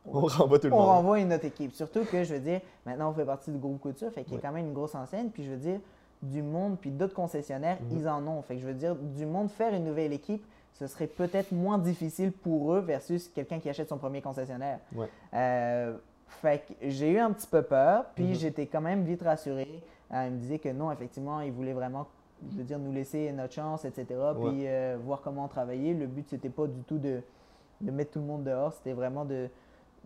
On renvoie tout le on monde. renvoie une autre équipe. Surtout que, je veux dire, maintenant, on fait partie du groupe couture, fait qu'il y a Ouais. quand même une grosse enseigne. Puis, je veux dire, du monde, puis d'autres concessionnaires, Mhm. ils en ont. Fait que, je veux dire, du monde, faire une nouvelle équipe, ce serait peut-être moins difficile pour eux versus quelqu'un qui achète son premier concessionnaire. Ouais. Euh, fait que j'ai eu un petit peu peur, puis Mhm. j'étais quand même vite rassuré. Euh, il me disait que non, effectivement, il voulait vraiment, je veux dire, nous laisser notre chance, etc. Puis euh, voir comment travailler. Le but, c'était pas du tout de, de mettre tout le monde dehors, c'était vraiment de,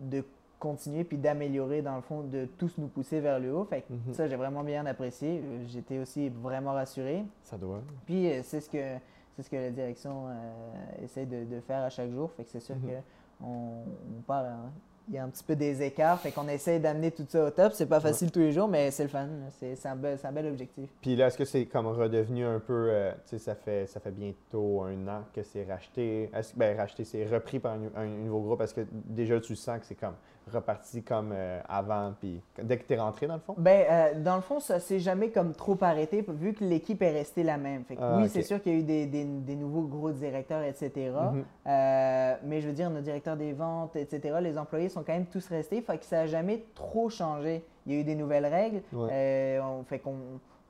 de continuer puis d'améliorer, dans le fond, de tous nous pousser vers le haut. Fait que Mhm. ça, j'ai vraiment bien apprécié. Euh, J'étais aussi vraiment rassuré. Ça doit. Puis euh, c'est ce que c'est ce que la direction euh, essaie de, de faire à chaque jour. Fait que c'est sûr Mhm. que on, on part hein, il y a un petit peu des écarts. Fait qu'on essaie d'amener tout ça au top. C'est pas facile tous les jours, mais c'est le fun. C'est un, un bel objectif. Puis là, est-ce que c'est comme redevenu un peu, euh, tu sais, ça fait, ça fait bientôt un an que c'est racheté? Est-ce que, ben, racheté, c'est repris par un, un nouveau groupe? Est-ce que déjà tu sens que c'est comme reparti comme euh, avant, puis dès que tu es rentré dans le fond? Ben, euh, dans le fond, ça s'est jamais comme trop arrêté vu que l'équipe est restée la même. Fait que Ah, oui, c'est sûr qu'il y a eu des, des- des nouveaux gros directeurs, etc. Mhm. Euh, mais je veux dire, nos directeurs des ventes, etc., les employés sont quand même tous restés. Fait que ça n'a jamais trop changé. Il y a eu des nouvelles règles. Ouais. On fait qu'on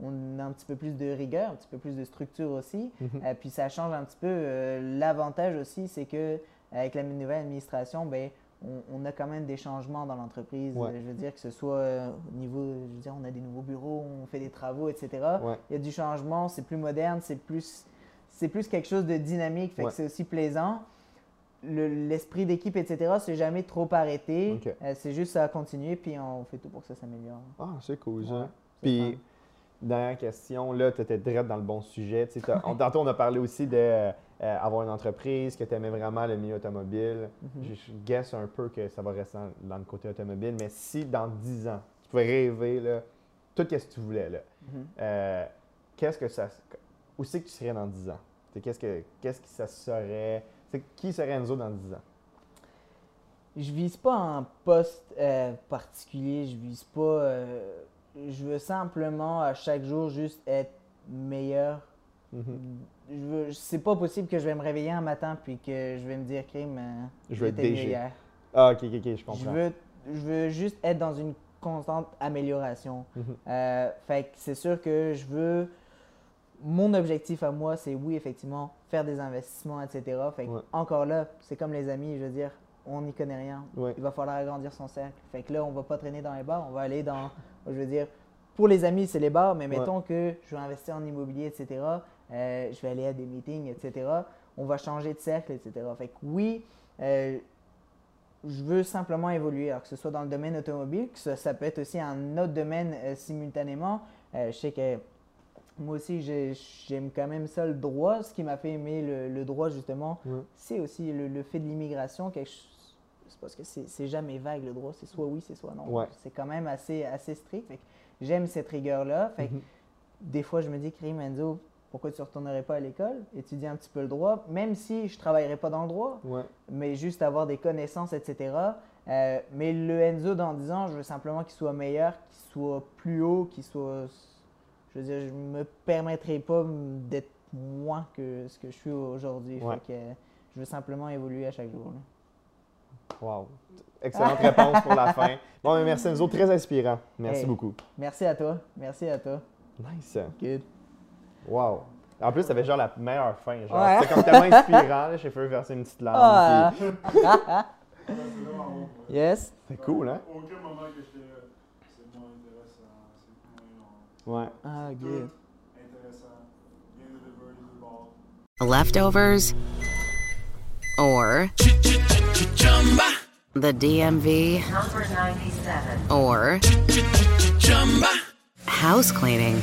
on a un petit peu plus de rigueur, un petit peu plus de structure aussi. Mhm. Euh, puis ça change un petit peu. Euh, L'avantage aussi, c'est que avec la nouvelle administration, ben, on, on a quand même des changements dans l'entreprise. Ouais. Euh, Je veux dire que ce soit euh, au niveau, je veux dire, on a des nouveaux bureaux, on fait des travaux, etc. Ouais. Il y a du changement, c'est plus moderne, c'est plus, c'est plus quelque chose de dynamique, fait Ouais. que c'est aussi plaisant. Le- L'esprit d'équipe, etc., c'est jamais trop arrêté. Euh, c'est juste ça a continué, puis on fait tout pour que ça s'améliore. Ah, c'est cool, ça. Puis, fun. dernière question, là, tu étais direct dans le bon sujet. Tantôt, on a parlé aussi d'avoir avoir une entreprise, que tu aimais vraiment le milieu automobile. Mhm. Je, je guesse un peu que ça va rester dans, dans le côté automobile, mais si dans 10 ans, tu pouvais rêver, là, tout ce que tu voulais, là, Mhm. euh, qu'est-ce que ça. Où c'est que tu serais dans 10 ans? Qu'est-ce que, qu'est-ce que ça serait? Qui serait Enzo dans 10 ans? Je vise pas un poste euh, particulier, je vise pas. euh, je veux simplement à chaque jour juste être meilleur. Mhm. C'est pas possible que je vais me réveiller un matin puis que je vais me dire crime. Je veux être hier. Ah, ok, ok, je Je comprends. veux, je veux juste être dans une constante amélioration. Mhm. Euh, fait que c'est sûr que je veux. Mon objectif à moi, c'est oui, effectivement, faire des investissements, etc. Fait que Ouais. encore là, c'est comme les amis, je veux dire, on n'y connaît rien. Ouais. Il va falloir agrandir son cercle. Fait que là, on va pas traîner dans les bars, on va aller dans. Je veux dire, pour les amis, c'est les bars, mais Ouais. mettons que je veux investir en immobilier, etc. euh, je vais aller à des meetings, etc. On va changer de cercle, etc. Fait que oui, euh, je veux simplement évoluer, alors que ce soit dans le domaine automobile, que ça, ça peut être aussi un autre domaine euh, simultanément. Je sais que moi aussi, j'ai- j'aime quand même ça, le droit. Ce qui m'a fait aimer le, le droit, justement, c'est aussi le, le fait de l'immigration. quelque chose- C'est parce que c'est jamais vague, le droit. C'est soit oui, c'est soit non. Ouais. C'est quand même assez, assez strict. J'aime cette rigueur-là. Fait que Mhm. des fois, je me dis, Karim Enzo, pourquoi tu ne retournerais pas à l'école, étudier un petit peu le droit, même si je ne travaillerais pas dans le droit, Ouais. mais juste avoir des connaissances, etc. Euh, mais le Enzo, dans 10 ans, je veux simplement qu'il soit meilleur, qu'il soit plus haut, qu'il soit. Je veux dire, je ne me permettrai pas d'être moins que ce que je suis aujourd'hui. Ouais. Je veux simplement évoluer à chaque jour. là. Wow. Excellente réponse pour la fin. Bon, mais merci Enzo, très inspirant. Merci Hey. beaucoup. Merci à toi. Merci à toi. Nice. Good. Wow. En plus, t'avais genre la meilleure fin. Genre, Ouais. C'était comme tellement inspirant. J'ai fait verser une petite larme. Ah. puis- yes. C'est cool, hein? Aucun moment que j'étais. C'est moins intéressant, c'est moins long. Ouais. Ah, good. Leftovers or the DMV or house cleaning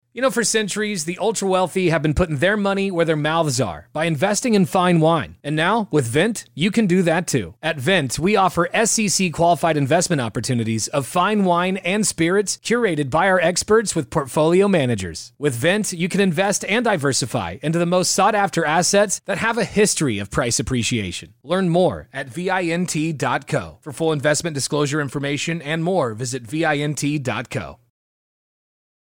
You know, for centuries, the ultra wealthy have been putting their money where their mouths are by investing in fine wine. And now, with Vint, you can do that too. At Vint, we offer SEC qualified investment opportunities of fine wine and spirits curated by our experts with portfolio managers. With Vint, you can invest and diversify into the most sought after assets that have a history of price appreciation. Learn more at VINT.co. For full investment disclosure information and more, visit VINT.co.